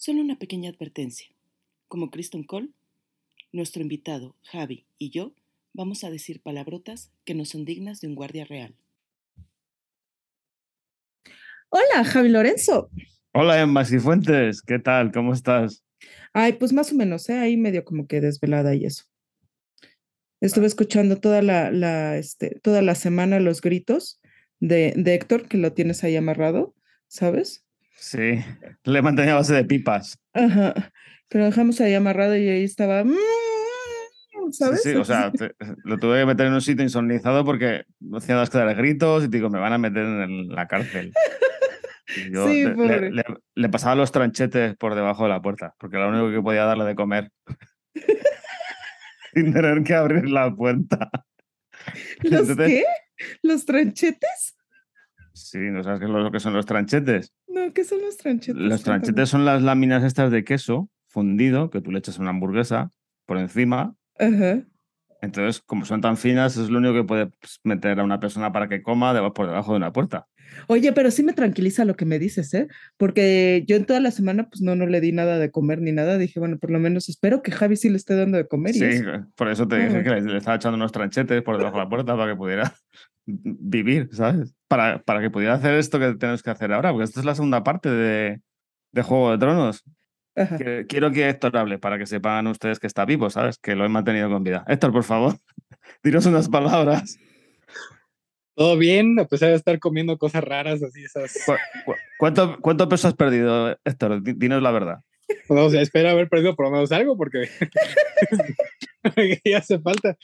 Solo una pequeña advertencia. Como Kristen Cole, nuestro invitado, Javi, y yo vamos a decir palabrotas que no son dignas de un guardia real. Hola, Javi Lorenzo. Hola, Emma Cifuentes. ¿Qué tal? ¿Cómo estás? Ay, pues más o menos, ¿eh? ahí medio como que desvelada y eso. Estuve escuchando toda la, la, este, toda la semana los gritos de, de Héctor, que lo tienes ahí amarrado, ¿sabes? Sí, le mantenía base de pipas. Ajá, que lo dejamos ahí amarrado y ahí estaba, mm, ¿sabes? Sí, sí, o sea, te- lo tuve que meter en un sitio insonizado porque hacía las de gritos y digo, me van a meter en la cárcel. Y yo Sí, le- le, pobre. le- le pasaba los tranchetes por debajo de la puerta, porque era lo único que podía darle de comer. Sin tener que abrir la puerta. ¿Los Entonces- qué? ¿Los tranchetes? Sí, ¿no sabes qué es lo que son los tranchetes? No, ¿qué son los tranchetes? Los tranchetes son las láminas estas de queso fundido que tú le echas a una hamburguesa por encima Ajá. Entonces, como son tan finas, es lo único que puede pues, meter a una persona para que coma por debajo de una puerta. Oye, pero sí me tranquiliza lo que me dices, ¿eh? Porque yo en toda la semana, pues no, no le di nada de comer ni nada. Dije, bueno, por lo menos espero que Javi sí le esté dando de comer. y Sí, eso. por eso te Ah, dije bueno. que le, le estaba echando unos tranchetes por debajo de la puerta para que pudiera vivir, ¿sabes? Para, para que pudiera hacer esto que tenemos que hacer ahora, porque esta es la segunda parte de, de Juego de Tronos. Que- quiero que Héctor hable para que sepan ustedes que está vivo, ¿sabes? Que lo he mantenido con vida. Héctor, por favor, dinos unas palabras. Todo bien, a pesar de estar comiendo cosas raras así, esas. ¿Cu- cu- ¿Cuánto, ¿Cuánto peso has perdido, Héctor? Di- Dinos la verdad. No, o sea, espero haber perdido por lo menos algo porque ya hace falta.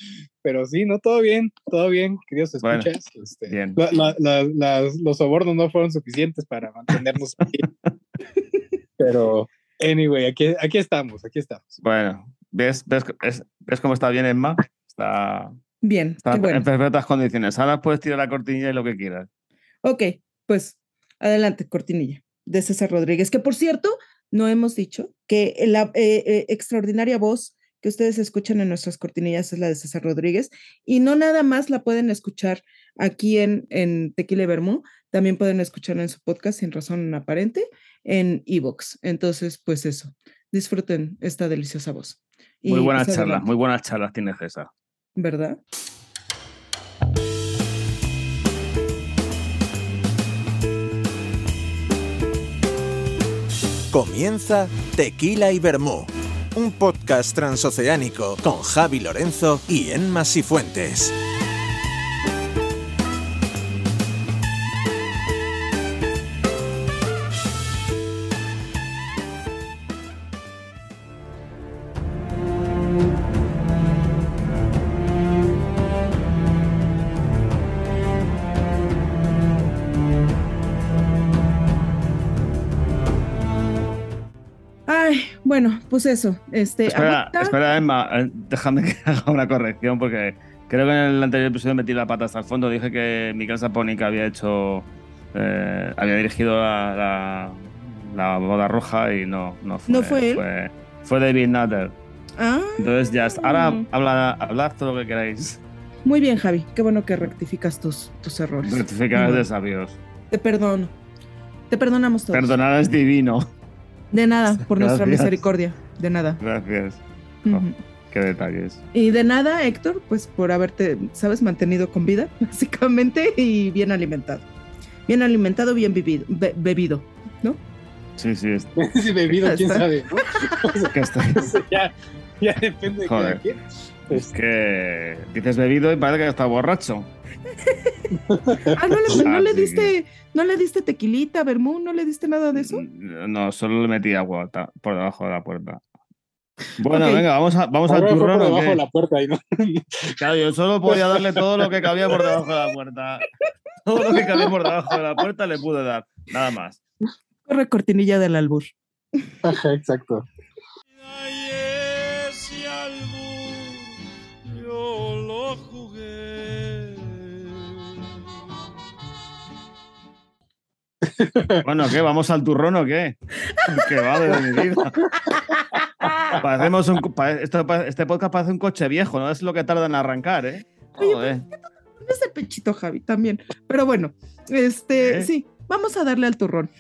Pero sí, no, todo bien, todo bien, queridos Bueno, escuchas. este, bien. la- la- la- las- los sobornos no fueron suficientes para mantenernos aquí. Pero, anyway, aquí, aquí estamos, aquí estamos. Bueno, ¿ves, ves, es- ¿ves cómo está bien Emma? Está, Bien, está qué bueno. en perfectas condiciones. Ahora puedes tirar la cortinilla y lo que quieras. Ok, pues adelante, cortinilla de César Rodríguez, que por cierto, no hemos dicho que la eh, eh, extraordinaria voz que ustedes escuchan en nuestras cortinillas es la de César Rodríguez y no nada más la pueden escuchar aquí en, en Tequila y Vermú, también pueden escuchar en su podcast Sin Razón Aparente en Evox. Entonces, pues eso, disfruten esta deliciosa voz. Muy buenas charlas, adelante, muy buenas charlas tiene César. ¿Verdad? Comienza Tequila y Vermú, un podcast transoceánico con Javi Lorenzo y Emma Sifuentes. Pues eso. Este, Espera, ahorita- espera, Emma, eh, déjame que haga una corrección porque creo que en el anterior episodio metí la pata hasta el fondo. Dije que Miguel Sapónica había hecho, eh, había dirigido la, la, la boda roja y no, no fue. ¿No fue él? Fue, fue David Nutter. Ah, Entonces ya. Ahora habla, hablad todo lo que queráis. muy bien, Javi. Qué bueno que rectificas tus, tus errores. Rectificadas Ujú. de sabios. Te perdono. Te perdonamos todos. Perdonar es divino. De nada, por nuestra misericordia. De nada. Gracias. Oh. Qué detalles. Y de nada, Héctor, pues por haberte, ¿sabes?, mantenido con vida, básicamente, y bien alimentado. Bien alimentado, bien vivido, be- bebido, ¿no? Sí, sí. Es, Si bebido, quién sabe, ¿no? Que ya, ya depende de Joder. cada quien. es que dices bebido y parece que está borracho. Ah, ¿no le, no le sí. diste, no le diste tequilita, vermú, no le diste nada de eso? No, solo le metí agua ta- por debajo de la puerta. Bueno, venga, vamos, a, vamos al por turrón. ¿o debajo de la puerta y no. Claro, yo solo podía darle todo lo que cabía por debajo de la puerta. Todo lo que cabía por debajo de la puerta le pude dar. Nada más. Corre cortinilla del albur. Ajá, exacto. Bueno, ¿qué? ¿Vamos al turrón o qué? Que va de mi vida. Parecemos un, este podcast parece un coche viejo, ¿no? Es lo que tarda en arrancar, ¿eh? Oye, Joder. Es de pechito, Javi, también. Pero bueno, este, ¿Eh? sí, vamos a darle al turrón.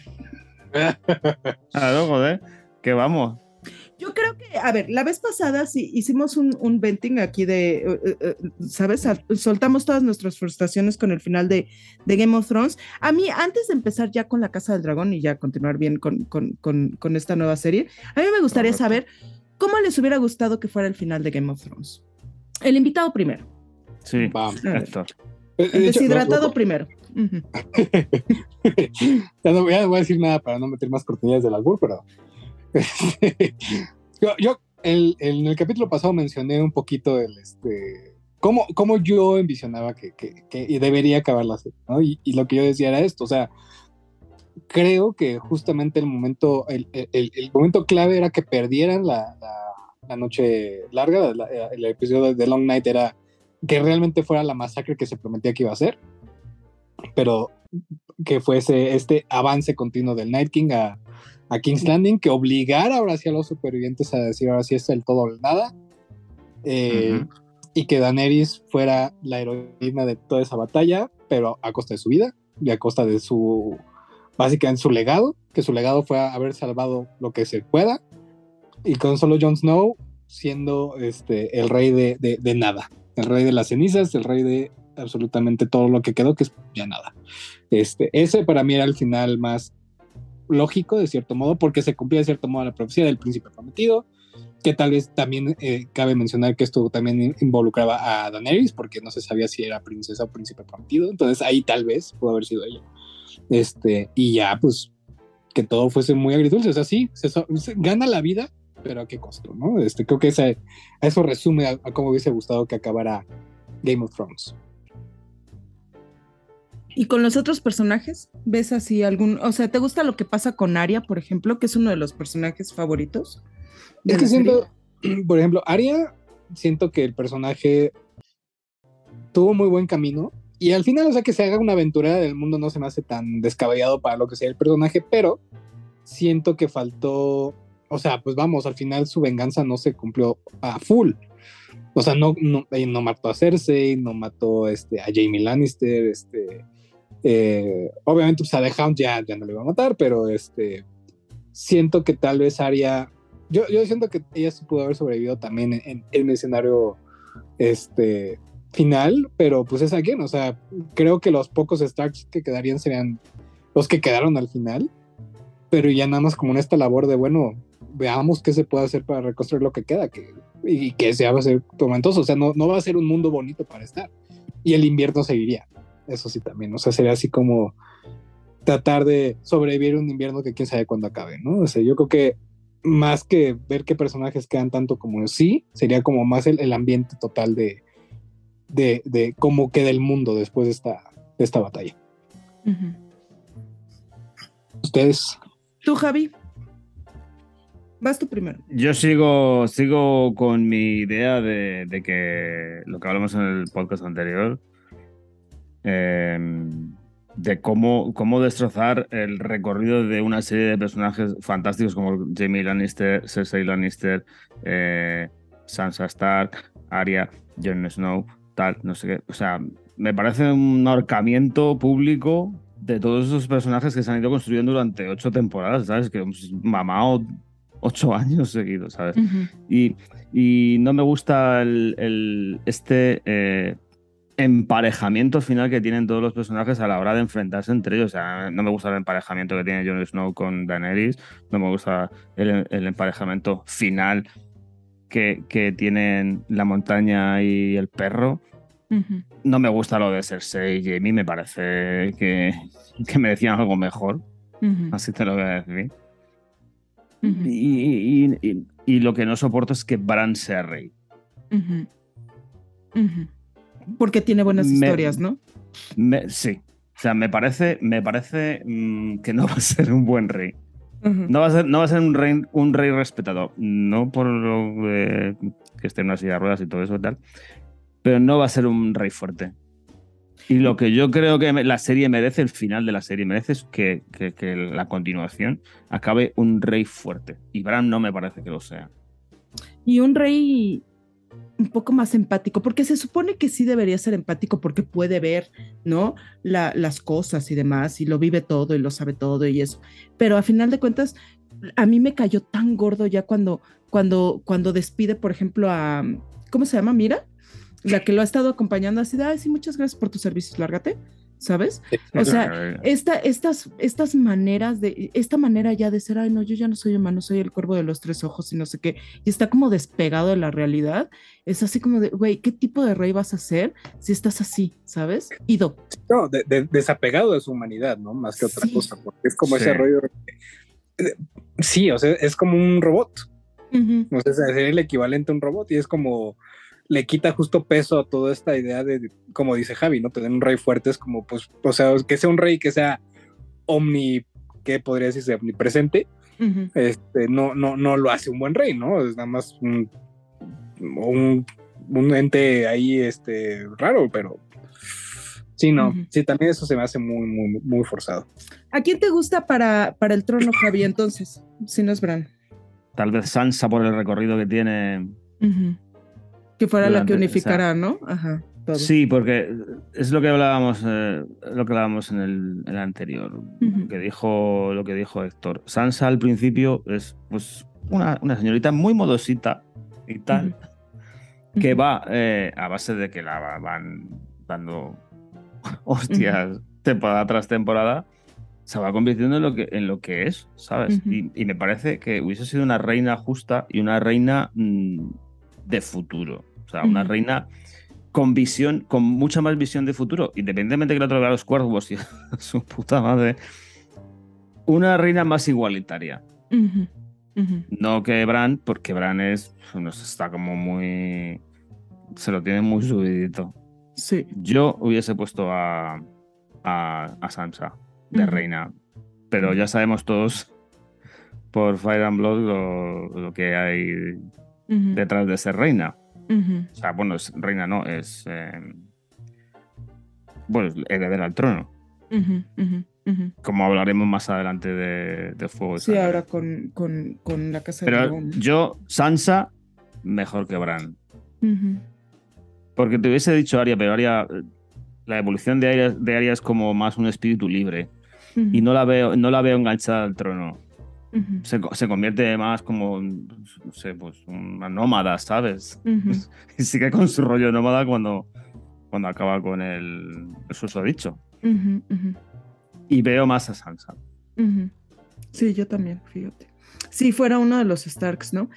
Claro, joder. ¿Qué vamos? Yo creo que, a ver, la vez pasada sí hicimos un, un venting aquí de, eh, eh, eh, ¿sabes? Soltamos todas nuestras frustraciones con el final de, de Game of Thrones. A mí, antes de empezar ya con La Casa del Dragón y ya continuar bien con, con, con, con esta nueva serie, a mí me gustaría Correcto. saber cómo les hubiera gustado que fuera el final de Game of Thrones. El invitado primero, Sí. De el deshidratado primero. Ya, no, ya no voy a decir nada para no meter más cortinillas del albur, pero yo, yo el- el- en el capítulo pasado mencioné un poquito el este cómo, cómo yo envisionaba que, que- que debería acabar la serie, ¿no? Y, y lo que yo decía era esto, o sea, creo que justamente el momento, el, el- el momento clave era que perdieran la, la- la noche larga, la- el episodio de Long Night era que realmente fuera la masacre que se prometía que iba a ser, pero que fuese este avance continuo del Night King a, a King's Landing, que obligara ahora sí a los supervivientes a decir ahora sí es el todo o el nada, eh, y que Daenerys fuera la heroína de toda esa batalla, pero a costa de su vida y a costa de su, básicamente su legado, que su legado fue haber salvado lo que se pueda, y con solo Jon Snow siendo este, el rey de, de- de nada, el rey de las cenizas, el rey de absolutamente todo lo que quedó, que es ya nada. Este, ese para mí era el final más lógico, de cierto modo, porque se cumplía de cierto modo la profecía del príncipe prometido, que tal vez también eh, cabe mencionar que esto también in- involucraba a Daenerys, porque no se sabía si era princesa o príncipe prometido, entonces ahí tal vez pudo haber sido ella. Este, y ya, pues, que todo fuese muy agridulce, o sea, sí, se, se gana la vida, pero a qué costo, ¿no? Este, creo que ese- a eso resume a, a cómo hubiese gustado que acabara Game of Thrones. ¿Y con los otros personajes? ¿Ves así algún, o sea, ¿te gusta lo que pasa con Arya, por ejemplo, que es uno de los personajes favoritos? Es que serie? siento, por ejemplo, Arya, siento que el personaje tuvo muy buen camino. Y al final, o sea, que se haga una aventurera del mundo no se me hace tan descabellado para lo que sea el personaje, pero siento que faltó, o sea, pues vamos, al final su venganza no se cumplió a full. O sea, no, no, no mató a Cersei, no mató este, a Jamie Lannister, este, eh, obviamente pues a The Hound ya, ya no le iba a matar, pero este, siento que tal vez Arya yo, yo siento que ella sí pudo haber sobrevivido también en, en, el escenario este, final, pero pues es again, o sea, creo que los pocos Starks que quedarían serían los que quedaron al final, pero ya nada más como en esta labor de, bueno, veamos qué se puede hacer para reconstruir lo que queda, que, y que sea va a ser tormentoso, o sea, no, no va a ser un mundo bonito para estar, y el invierno seguiría, eso sí también, o sea, sería así como tratar de sobrevivir un invierno que quién sabe cuándo acabe, ¿no? O sea, yo creo que más que ver qué personajes quedan tanto como sí, sería como más el, el ambiente total de, de, de, cómo queda el mundo después de esta, de esta batalla. Uh -huh. Ustedes. Tú, Javi. Vas tú primero. Yo sigo, sigo con mi idea de, de que lo que hablamos en el podcast anterior, eh, de cómo, cómo destrozar el recorrido de una serie de personajes fantásticos como Jamie Lannister, Cersei Lannister, eh, Sansa Stark, Arya, Jon Snow, tal, no sé qué. O sea, me parece un ahorcamiento público de todos esos personajes que se han ido construyendo durante ocho temporadas, ¿sabes? Que hemos mamado ocho años seguidos, ¿sabes? Uh -huh. y, y, no me gusta el, el este eh, emparejamiento final que tienen todos los personajes a la hora de enfrentarse entre ellos. O sea, no me gusta el emparejamiento que tiene Jon Snow con Daenerys, no me gusta el, el emparejamiento final que, que, tienen la montaña y el perro. Uh -huh. No me gusta lo de Cersei y Jamie, me parece que, que merecían algo mejor. Uh -huh. Así te lo voy a decir. Uh -huh. y, y, y, y, lo que no soporto es que Bran sea rey. Porque tiene buenas me, historias, ¿no? Me, sí. O sea, me parece, me parece mmm, que no va a ser un buen rey. No, va a ser, no va a ser un rey, un rey respetado. No por lo de que esté en una silla de ruedas y todo eso y tal. Pero no va a ser un rey fuerte. Y lo que yo creo que la serie merece, el final de la serie merece, es que, que, que, la continuación acabe un rey fuerte. Y Bran no me parece que lo sea. Y un rey un poco más empático, porque se supone que sí debería ser empático porque puede ver, ¿no? La, las cosas y demás, y lo vive todo y lo sabe todo y eso. Pero a final de cuentas, a mí me cayó tan gordo ya cuando, cuando, cuando despide, por ejemplo, a, ¿cómo se llama? Mira, la que lo ha estado acompañando así de, ay, sí, muchas gracias por tus servicios, lárgate. ¿Sabes? O sea, esta, estas, estas maneras de, esta manera ya de ser, ay, no, yo ya no soy humano, soy el cuervo de los tres ojos y no sé qué, y está como despegado de la realidad, es así como de, güey, ¿qué tipo de rey vas a ser si estás así, ¿sabes? Ido. No, de, desapegado de su humanidad, ¿no? Más que otra cosa, porque es como ese rollo. Sí, o sea, es como un robot. O sea, sería el equivalente a un robot y es como le quita justo peso a toda esta idea de, como dice Javi, ¿no? Tener un rey fuerte es como, pues, o sea, que sea un rey que sea omni, que podría decirse omnipresente, este, no, no, no lo hace un buen rey, ¿no? Es nada más un, un, ente ahí, este, raro, pero sí, no, sí, también eso se me hace muy, muy, muy forzado. ¿A quién te gusta para, para el trono, Javi, entonces, si no es Bran? Tal vez Sansa por el recorrido que tiene. Que fuera la que unificara, ¿no? Ajá. Sí, porque es lo que hablábamos, eh, lo que hablábamos en el, anterior, que dijo, lo que dijo Héctor. Sansa al principio es pues una, una señorita muy modosita y tal, que va eh, a base de que la van dando hostias temporada tras temporada, se va convirtiendo en lo que, en lo que es, ¿sabes? Y, me parece que hubiese sido una reina justa y una reina mm, de futuro. Sea, una reina con visión, con mucha más visión de futuro, independientemente de que la otro vea los cuervos y su puta madre. Una reina más igualitaria. No que Bran, porque Bran es. Nos está como muy. Se lo tiene muy subidito. Sí. Yo hubiese puesto a. a, Sansa de reina. Pero ya sabemos todos por Fire and Blood lo que hay detrás de ser reina. O sea, bueno, es, reina no, es. Eh, bueno, heredera al trono. Como hablaremos más adelante de, Fuego. Sí, ahora con, la casa Pero de Yo, Sansa, mejor que Bran. Porque te hubiese dicho Aria, pero Aria. La evolución de Aria, de es como más un espíritu libre. Y no la veo, no la veo enganchada al trono se, convierte más como, no sé, pues una nómada, ¿sabes? y sigue con su rollo nómada cuando, cuando acaba con el, el dicho Y veo más a Sansa. Sí, yo también, fíjate. Si fuera uno de los Starks, ¿no?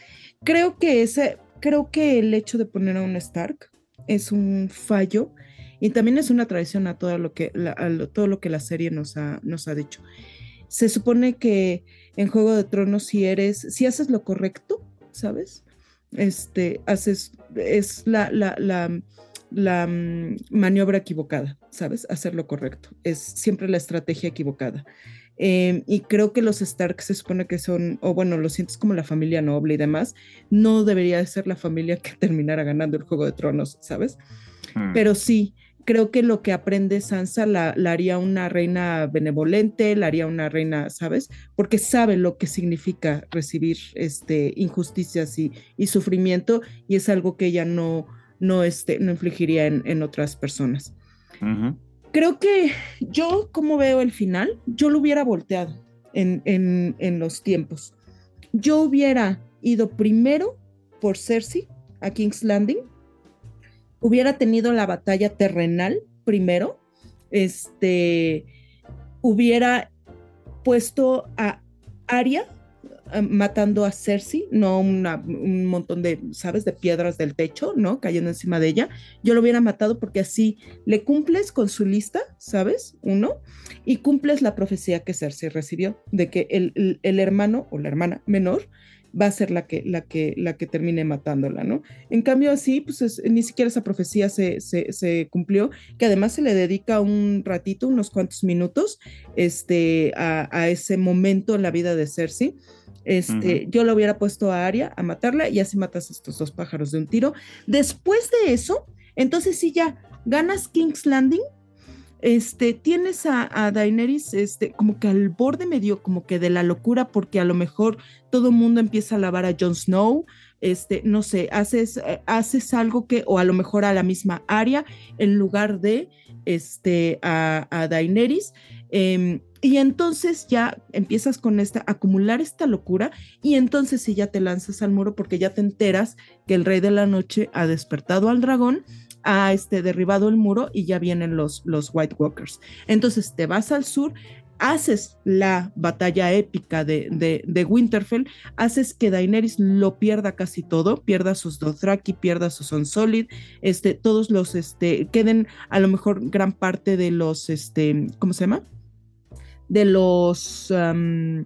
Creo que ese, creo que el hecho de poner a un Stark es un fallo y también es una tradición a todo lo que la, todo lo que la serie nos ha, nos ha dicho. Se supone que en Juego de Tronos si eres, si haces lo correcto, ¿sabes? Este, haces, es la, la, la, la mm, maniobra equivocada, ¿sabes? Hacer lo correcto. Es siempre la estrategia equivocada. Em, y creo que los Stark se supone que son, o bueno, lo sientes como la familia noble y demás, no debería de ser la familia que terminara ganando el Juego de Tronos, ¿sabes? Hmm. Pero sí, creo que lo que aprende Sansa la, haría una reina benevolente, la haría una reina, ¿sabes? Porque sabe lo que significa recibir este, injusticias y, sufrimiento y es algo que ella no, no, este, no infligiría en, otras personas. Creo que yo, como veo el final, yo lo hubiera volteado en, en los tiempos. Yo hubiera ido primero por Cersei a King's Landing hubiera tenido la batalla terrenal primero, este, hubiera puesto a Arya eh, matando a Cersei, no un montón de, ¿sabes?, de piedras del techo, ¿no? Cayendo encima de ella. Yo lo hubiera matado porque así le cumples con su lista, ¿sabes? Uno, y cumples la profecía que Cersei recibió de que el hermano o la hermana menor va a ser la que, la que, la que termine matándola, ¿no? En cambio, así, pues ni siquiera esa profecía se, se, cumplió, que además se le dedica un ratito, unos cuantos minutos, este, a, ese momento en la vida de Cersei. Este, Yo lo hubiera puesto a Arya a matarla y así matas a estos dos pájaros de un tiro. Después de eso, entonces sí ya ganas King's Landing, este, tienes a, Daenerys este, como que al borde medio como que de la locura porque a lo mejor todo el mundo empieza a alabar a Jon Snow, este, no sé, haces, eh, haces algo que, o a lo mejor a la misma área en lugar de este, a, Daenerys. Em, y entonces ya empiezas con esta, acumular esta locura y entonces sí ya te lanzas al muro porque ya te enteras que el rey de la noche ha despertado al dragón, ha este, derribado el muro y ya vienen los, los White Walkers. Entonces te vas al sur, haces la batalla épica de, de, de, Winterfell, haces que Daenerys lo pierda casi todo, pierda sus Dothraki, pierda sus Unsolid, este, todos los, este, queden a lo mejor gran parte de los, este, ¿cómo se llama? De los, um,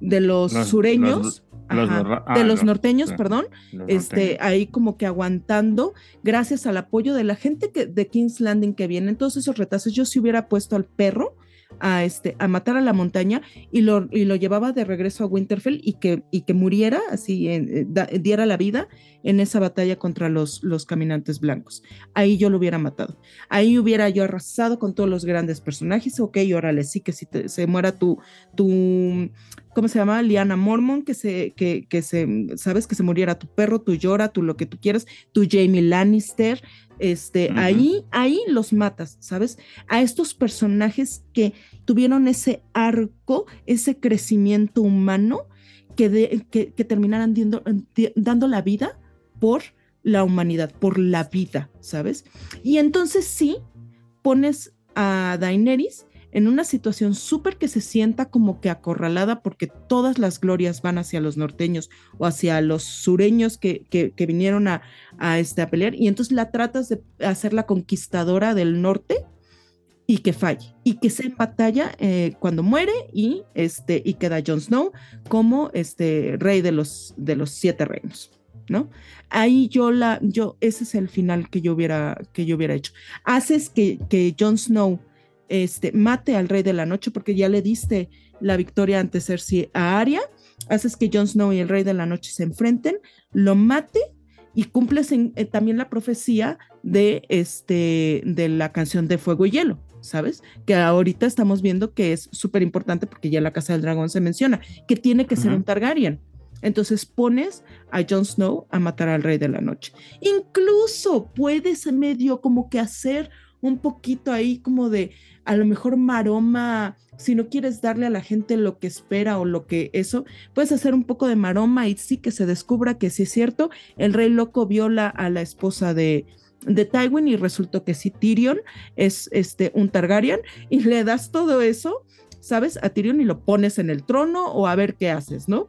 de los, sureños. Los Ajá, ah, de los no, norteños, sí, perdón, los este, norteños. ahí como que aguantando, gracias al apoyo de la gente que, de King's Landing que viene, todos esos retazos, yo si hubiera puesto al perro a, este, a matar a la montaña y lo, y lo llevaba de regreso a Winterfell y que, y que muriera, así, en- eh, da- diera la vida en esa batalla contra los, los caminantes blancos. Ahí yo lo hubiera matado. Ahí hubiera yo arrasado con todos los grandes personajes. Ok, órale, sí, que si te- se muera tu, tu, ¿cómo se llama? Liana Mormon, que se, que, que se, sabes, que se muriera tu perro, tu llora, tu lo que tú quieras, tu Jamie Lannister. Este, ahí, ahí los matas, ¿sabes? A estos personajes que tuvieron ese arco, ese crecimiento humano, que, de- que, que terminaran diendo- di- dando la vida por la humanidad, por la vida, ¿sabes? Y entonces sí, pones a Daenerys en una situación súper que se sienta como que acorralada porque todas las glorias van hacia los norteños o hacia los sureños que, que, vinieron a, a, este, a pelear y entonces la tratas de hacer la conquistadora del norte y que falle y que se en batalla eh, cuando muere y este y queda Jon Snow como este rey de los de los siete reinos no ahí yo la yo ese es el final que yo hubiera que yo hubiera hecho haces que que Jon Snow este mate al rey de la noche porque ya le diste la victoria ante Cersei a Arya haces que Jon Snow y el rey de la noche se enfrenten lo mate y cumples en- eh, también la profecía de este de la canción de Fuego y Hielo, ¿sabes? Que ahorita estamos viendo que es súper importante porque ya la Casa del Dragón se menciona que tiene que ser un Targaryen. Entonces pones a Jon Snow a matar al Rey de la Noche. Incluso puedes medio como que hacer un poquito ahí como de a lo mejor maroma, si no quieres darle a la gente lo que espera o lo que eso, puedes hacer un poco de maroma y sí que se descubra que sí es cierto, el rey loco viola a la esposa de, de Tywin y resultó que sí Tyrion es este un Targaryen y le das todo eso, ¿sabes? A Tyrion y lo pones en el trono o a ver qué haces, ¿no?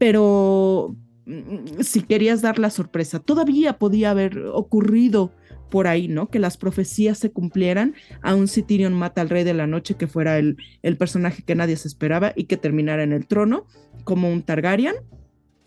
Pero mm, si querías dar la sorpresa, todavía podía haber ocurrido por ahí, ¿no? Que las profecías se cumplieran, aun si Tyrion mata al rey de la noche, que fuera el, el personaje que nadie se esperaba y que terminara en el trono como un Targaryen,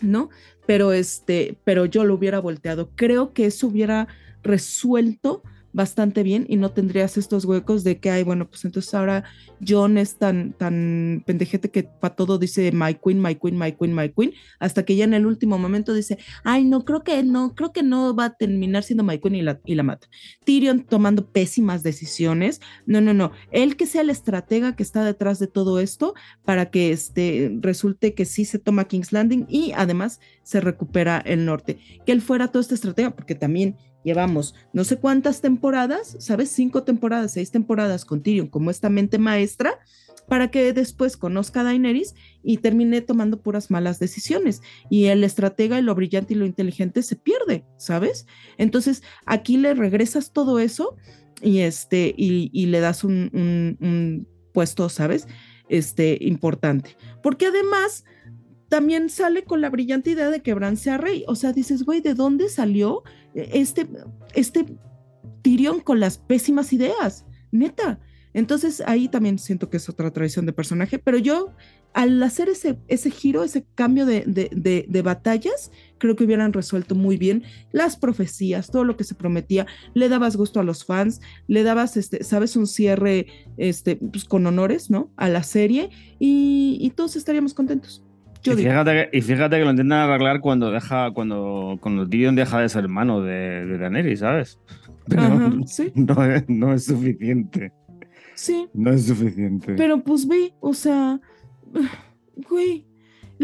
¿no? Pero este, pero yo lo hubiera volteado. Creo que eso hubiera resuelto bastante bien y no tendrías estos huecos de que, ay, bueno, pues entonces ahora John es tan, tan pendejete que para todo dice my queen, my queen, my queen, my queen, hasta que ya en el último momento dice, ay, no, creo que no, creo que no va a terminar siendo my queen y la, y la mata. Tyrion tomando pésimas decisiones, no, no, no, él que sea el estratega que está detrás de todo esto para que este, resulte que sí se toma King's Landing y además se recupera el norte, que él fuera todo este estratega, porque también llevamos no sé cuántas temporadas, ¿sabes? Cinco temporadas, seis temporadas con Tyrion como esta mente maestra, para que después conozca a Daenerys y termine tomando puras malas decisiones. Y el estratega y lo brillante y lo inteligente se pierde, ¿sabes? Entonces aquí le regresas todo eso y, este, y, le das un, un puesto, ¿sabes? Este, importante. Porque además también sale con la brillante idea de que Bran sea rey. O sea, dices, güey, ¿de dónde salió este, este Tyrion con las pésimas ideas? Neta. Entonces ahí también siento que es otra traición de personaje, pero yo al hacer ese, ese giro, ese cambio de, de, de, batallas, creo que hubieran resuelto muy bien las profecías, todo lo que se prometía, le dabas gusto a los fans, le dabas, este, sabes, un cierre este, pues, con honores, ¿no? A la serie y todos estaríamos contentos. Y fíjate, que, y fíjate, que, lo intentan arreglar cuando deja, cuando, cuando Tyrion deja de ser hermano de, de Daenerys, ¿sabes? Pero Ajá, ¿sí? no, es, no es suficiente. Sí. No es suficiente. Pero pues ve, o sea, güey,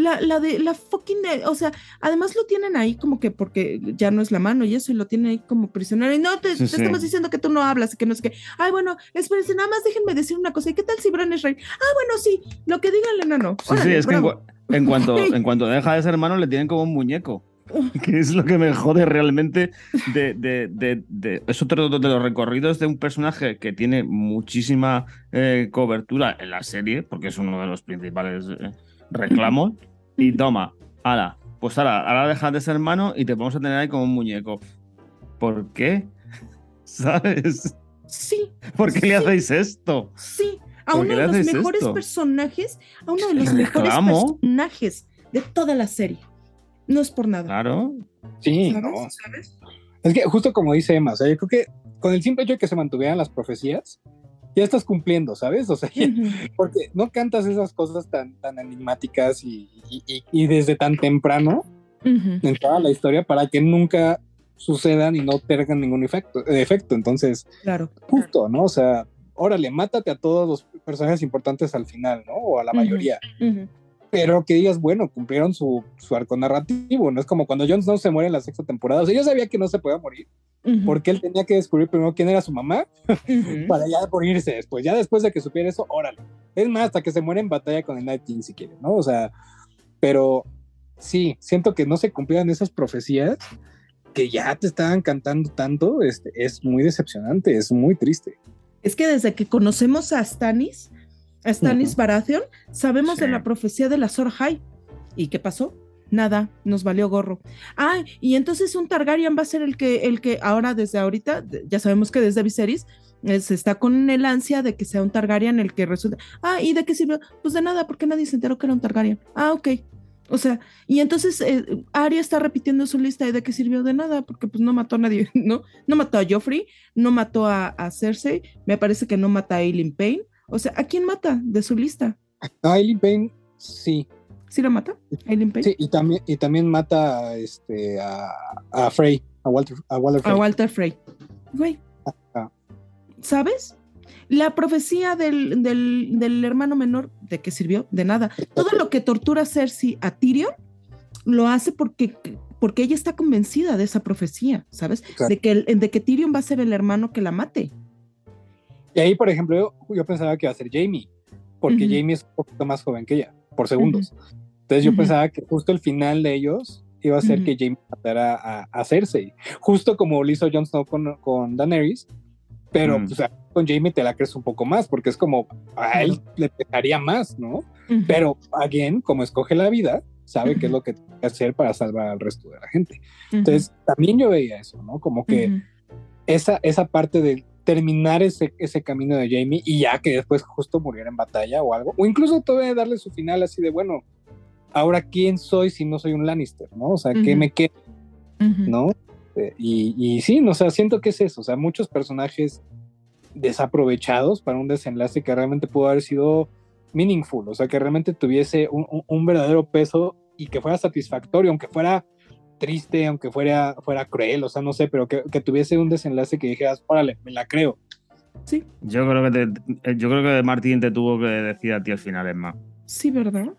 La, la de la fucking, de- o sea, además lo tienen ahí como que porque ya no es la mano y eso, y lo tienen ahí como prisionero. Y no, te, Sí, te sí. estamos diciendo que tú no hablas que no es que, ay, bueno, espérense, nada más déjenme decir una cosa. ¿Y qué tal si Bran es rey? Ah, bueno, sí, lo que diga el enano. Sí, es que en cuanto, en cuanto deja de ser hermano le tienen como un muñeco. Que es lo que me jode realmente de, de, de, de- es otro de los recorridos de un personaje que tiene muchísima eh, cobertura en la serie, porque es uno de los principales eh, reclamos. Y toma, ala, pues ahora, ahora dejas de ser hermano y te vamos a tener ahí como un muñeco. ¿Por qué? ¿Sabes? Sí, ¿Por qué le Sí. hacéis esto? sí. A ¿Por uno de le los mejores esto? personajes, a uno de los El mejores reclamo. personajes de toda la serie. No es por nada. Claro. Sí, ¿Sabes? no. ¿Sabes? Es que justo como dice Emma, o sea, yo creo que con el simple hecho de que se mantuvieran las profecías, ya estás cumpliendo, ¿sabes? O sea, ya- porque no cantas esas cosas tan, tan enigmáticas y, y- y- y desde tan temprano en toda la historia para que nunca sucedan y no tengan ningún efecto, efecto. Entonces, Claro. justo, ¿no? O sea, órale, mátate a todos los personajes importantes al final, ¿no? O a la mayoría. Pero que digas, bueno, cumplieron su, su arco narrativo, ¿no? Es como cuando Jon Snow se muere en la sexta temporada. O sea, yo sabía que no se podía morir, Ujú. porque él tenía que descubrir primero quién era su mamá Ujú. para ya morirse después. Ya después de que supiera eso, órale. Es más, hasta que se muere en batalla con el Night King, si quiere, ¿no? O sea, pero sí, siento que no se cumplieron esas profecías que ya te estaban cantando tanto, este, es muy decepcionante, es muy triste. Es que desde que conocemos a Stannis, Ujú. Baratheon, sabemos de la profecía de la Azor High. ¿Y qué pasó? Nada, nos valió gorro. Ah, y entonces un Targaryen va a ser el que, el que ahora, desde ahorita, ya sabemos que desde Viserys, se está con el ansia de que sea un Targaryen el que resulta. Ah, ¿y de qué sirvió? Pues de nada, porque nadie se enteró que era un Targaryen. Ah, ok. O sea, y entonces eh, Arya está repitiendo su lista y de qué sirvió de nada, porque pues no mató a nadie, ¿no? No mató a Joffrey, no mató a, a Cersei, me parece que no mata a Aileen Payne. O sea, ¿a quién mata de su lista? A Eileen Payne, sí, ¿Sí la mata? ¿Aileen Payne? sí, y también, y también mata a, este, a, a Frey, a Walter, a Walter Frey. A Walter Frey. Güey. Ah. ¿Sabes? La profecía del, del, del hermano menor, ¿de qué sirvió? De nada. Todo lo que tortura Cersei a Tyrion lo hace porque, porque ella está convencida de esa profecía, ¿sabes? Exacto. De que, el- de que Tyrion va a ser el hermano que la mate. Y ahí, por ejemplo, yo, yo pensaba que iba a ser Jamie, porque Ujú. Jamie es un poquito más joven que ella, por segundos. Entonces yo Ujú. pensaba que justo el final de ellos iba a ser que Jamie matara a, a Cersei, justo como lo hizo Jon Snow con, con Daenerys, pero Mm. pues, con Jamie te la crees un poco más, porque es como a él le pegaría más, ¿no? Ujú. Pero, again, como escoge la vida, sabe qué es lo que tiene que hacer para salvar al resto de la gente. Ujú. Entonces, también yo veía eso, ¿no? Como que esa, esa parte de terminar ese, ese camino de Jamie y ya que después justo muriera en batalla o algo, o incluso todavía darle su final así de, bueno, ahora quién soy si no soy un Lannister, ¿no? O sea, ¿qué Ujú. me queda, no? Eh, Y, y sí, no, o sea, siento que es eso, o sea, muchos personajes desaprovechados para un desenlace que realmente pudo haber sido meaningful, o sea, que realmente tuviese un, un- un verdadero peso y que fuera satisfactorio, aunque fuera triste, aunque fuera, fuera cruel, o sea, no sé, pero que, que tuviese un desenlace que dijeras, órale, me la creo. Sí, Yo creo que te- yo creo que Martín te tuvo que decir a ti al final, Emma. sí, ¿verdad?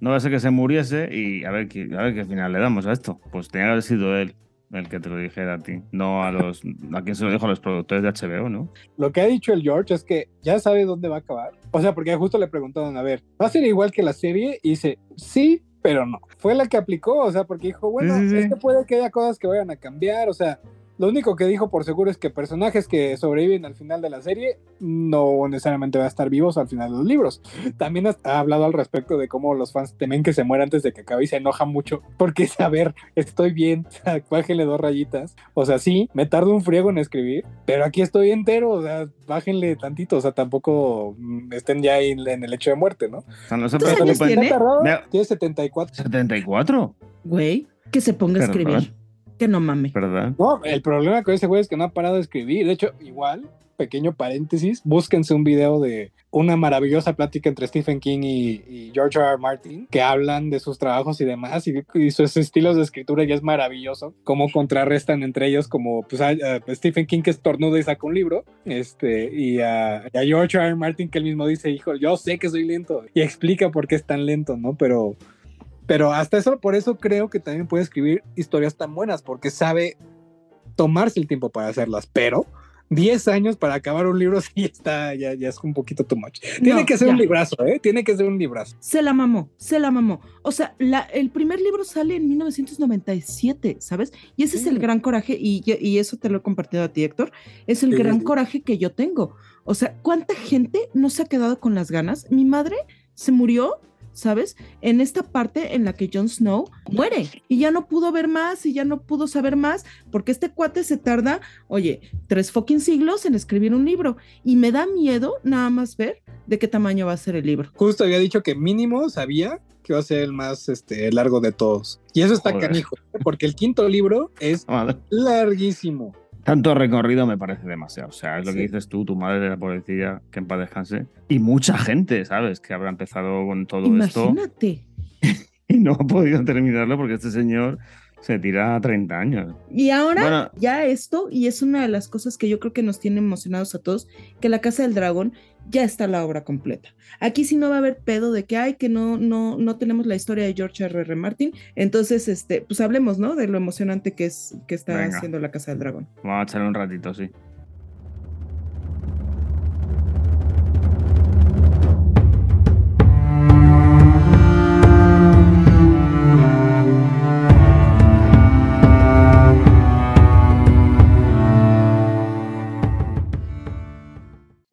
No va a ser que se muriese y a ver, qué, a ver qué final le damos a esto. Pues tenía que haber sido él el que te lo dijera a ti, no a los a quien se lo dijo a los productores de HBO, ¿no? Lo que ha dicho el George es que ya sabe dónde va a acabar. O sea, porque justo le preguntaron, a ver, ¿va a ser igual que la serie? Y dice, sí, pero no. Fue la que aplicó, o sea, porque dijo, bueno, Sí, sí, sí. es que puede que haya cosas que vayan a cambiar, o sea, lo único que dijo por seguro es que personajes que sobreviven al final de la serie no necesariamente van a estar vivos al final de los libros. También ha ha hablado al respecto de cómo los fans temen que se muera antes de que acabe y se enoja mucho porque es, a ver, estoy bien, bájenle dos rayitas. O sea, sí, me tardo un friego en escribir, pero aquí estoy entero, o sea, bájenle tantito, o sea, tampoco mm, estén ya ahí en, en el hecho de muerte, ¿no? O sea, no se ¿Cuántos años preocupen. tiene? Tiene 74. ¿74? Güey, que se ponga a escribir. Que no mame. ¿Verdad? No, el problema con ese güey es que no ha parado de escribir. De hecho, igual, pequeño paréntesis, búsquense un video de una maravillosa plática entre Stephen King y, y George R. R. Martin, que hablan de sus trabajos y demás, y, y sus estilos de escritura, y es maravilloso cómo contrarrestan entre ellos, como pues, a, a Stephen King que estornuda y saca un libro, este, y a, y a George R. R. Martin que él mismo dice, hijo, yo sé que soy lento, y explica por qué es tan lento, ¿no? Pero Pero hasta eso, por eso creo que también puede escribir historias tan buenas, porque sabe tomarse el tiempo para hacerlas, pero 10 años para acabar un libro sí está, ya, ya es un poquito too much. Tiene No, que ser un ya. librazo, ¿eh? Tiene que ser un librazo. Se la mamó, se la mamó. O sea, la, el primer libro sale en 1997, ¿sabes? Y ese es el gran coraje, y, y- y eso te lo he compartido a ti, Héctor, es el Sí, gran sí. coraje que yo tengo. O sea, ¿cuánta gente no se ha quedado con las ganas? Mi madre se murió, ¿sabes? En esta parte en la que Jon Snow muere y ya no pudo ver más y ya no pudo saber más porque este cuate se tarda, oye, tres fucking siglos en escribir un libro y me da miedo nada más ver de qué tamaño va a ser el libro. Justo había dicho que mínimo sabía que iba a ser el más este, largo de todos. Y eso está Joder. canijo, porque el quinto libro es Madre. larguísimo. Tanto recorrido me parece demasiado. O sea, es lo que Sí. dices tú, tu madre de la policía, que en paz descanse. Y mucha gente, ¿sabes? Que habrá empezado con todo esto Imagínate. y no ha podido terminarlo porque este señor se tira 30 años. Y ahora Bueno. ya esto, y es una de las cosas que yo creo que nos tiene emocionados a todos, que la Casa del Dragón ya está la obra completa. Aquí sí no va a haber pedo de que hay que no, no, no tenemos la historia de George R. R. Martin. Entonces, este, pues hablemos, ¿no? De lo emocionante que es que está Venga. haciendo la Casa del Dragón. Vamos a echarle un ratito, sí.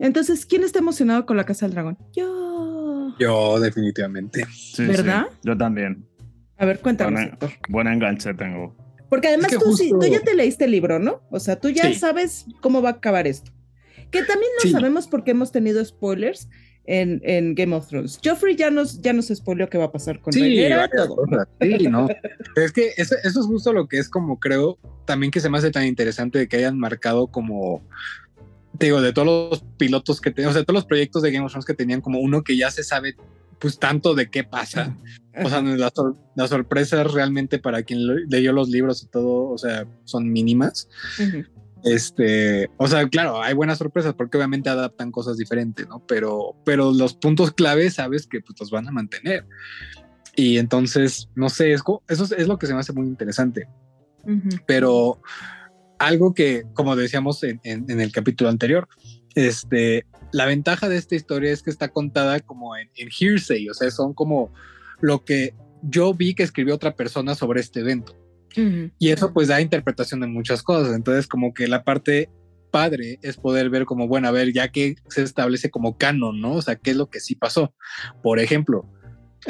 Entonces, ¿quién está emocionado con la Casa del Dragón? Yo. Yo, definitivamente. Sí, ¿Verdad? sí. Yo también. A ver, cuéntanos. Buen enganche tengo. Porque además que tú, sí- justo- tú ya te leíste el libro, ¿no? O sea, tú ya Sí. sabes cómo va a acabar esto. Que también lo Sí. sabemos porque hemos tenido spoilers en, en Game of Thrones. Joffrey ya nos, ya nos spoileó qué va a pasar con Sí, Rhaenyra, todo. cosas. Sí, no. es que eso, eso es justo lo que es como creo también que se me hace tan interesante de que hayan marcado como te digo, de todos los pilotos que tenían, o sea, de todos los proyectos de Game of Thrones que tenían como uno que ya se sabe pues tanto de qué pasa. O sea, las, sor- las sorpresas realmente para quien leyó los libros y todo, o sea, son mínimas. Ujú. Este, o sea, claro, hay buenas sorpresas porque obviamente adaptan cosas diferentes, ¿no? Pero, pero los puntos clave sabes que pues, los van a mantener. Y entonces, no sé, es, eso es, es lo que se me hace muy interesante. Ujú. Pero algo que, como decíamos en, en- en el capítulo anterior, este, la ventaja de esta historia es que está contada como en, en hearsay, o sea, son como lo que yo vi que escribió otra persona sobre este evento. Y eso pues da interpretación de muchas cosas. Entonces como que la parte padre es poder ver como, bueno, a ver, ya que se establece como canon, ¿no? O sea, qué es lo que sí pasó. Por ejemplo,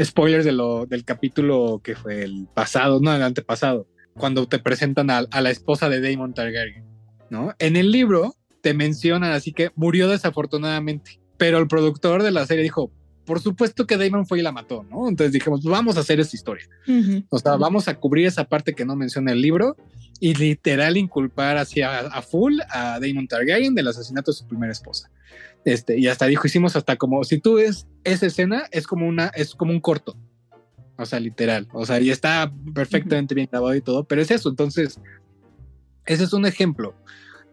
spoilers de lo, del capítulo que fue el pasado, no, el antepasado, cuando te presentan a, a la esposa de Daemon Targaryen, ¿no? En el libro te mencionan así que murió desafortunadamente, pero el productor de la serie dijo, por supuesto que Daemon fue y la mató, ¿no? Entonces dijimos, vamos a hacer esa historia. Ujú. O sea, vamos a cubrir esa parte que no menciona el libro y literal inculpar hacia a full a Daemon Targaryen del asesinato de su primera esposa. Este, y hasta dijo, hicimos hasta como, si tú ves esa escena, es como una, es como un corto. O sea, literal. O sea, y está perfectamente bien grabado y todo, pero es eso. Entonces, ese es un ejemplo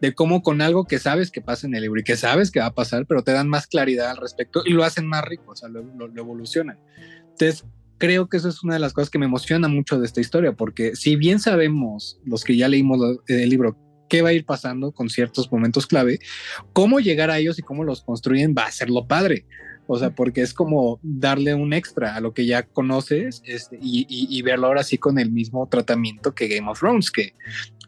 de cómo con algo que sabes que pasa en el libro y que sabes que va a pasar, pero te dan más claridad al respecto y lo hacen más rico, o sea, lo, lo- lo evolucionan. Entonces, creo que eso es una de las cosas que me emociona mucho de esta historia, porque si bien sabemos, los que ya leímos el libro, qué va a ir pasando con ciertos momentos clave, cómo llegar a ellos y cómo los construyen va a ser lo padre. O sea, porque es como darle un extra a lo que ya conoces este, y, verlo ahora sí con el mismo tratamiento que Game of Thrones, que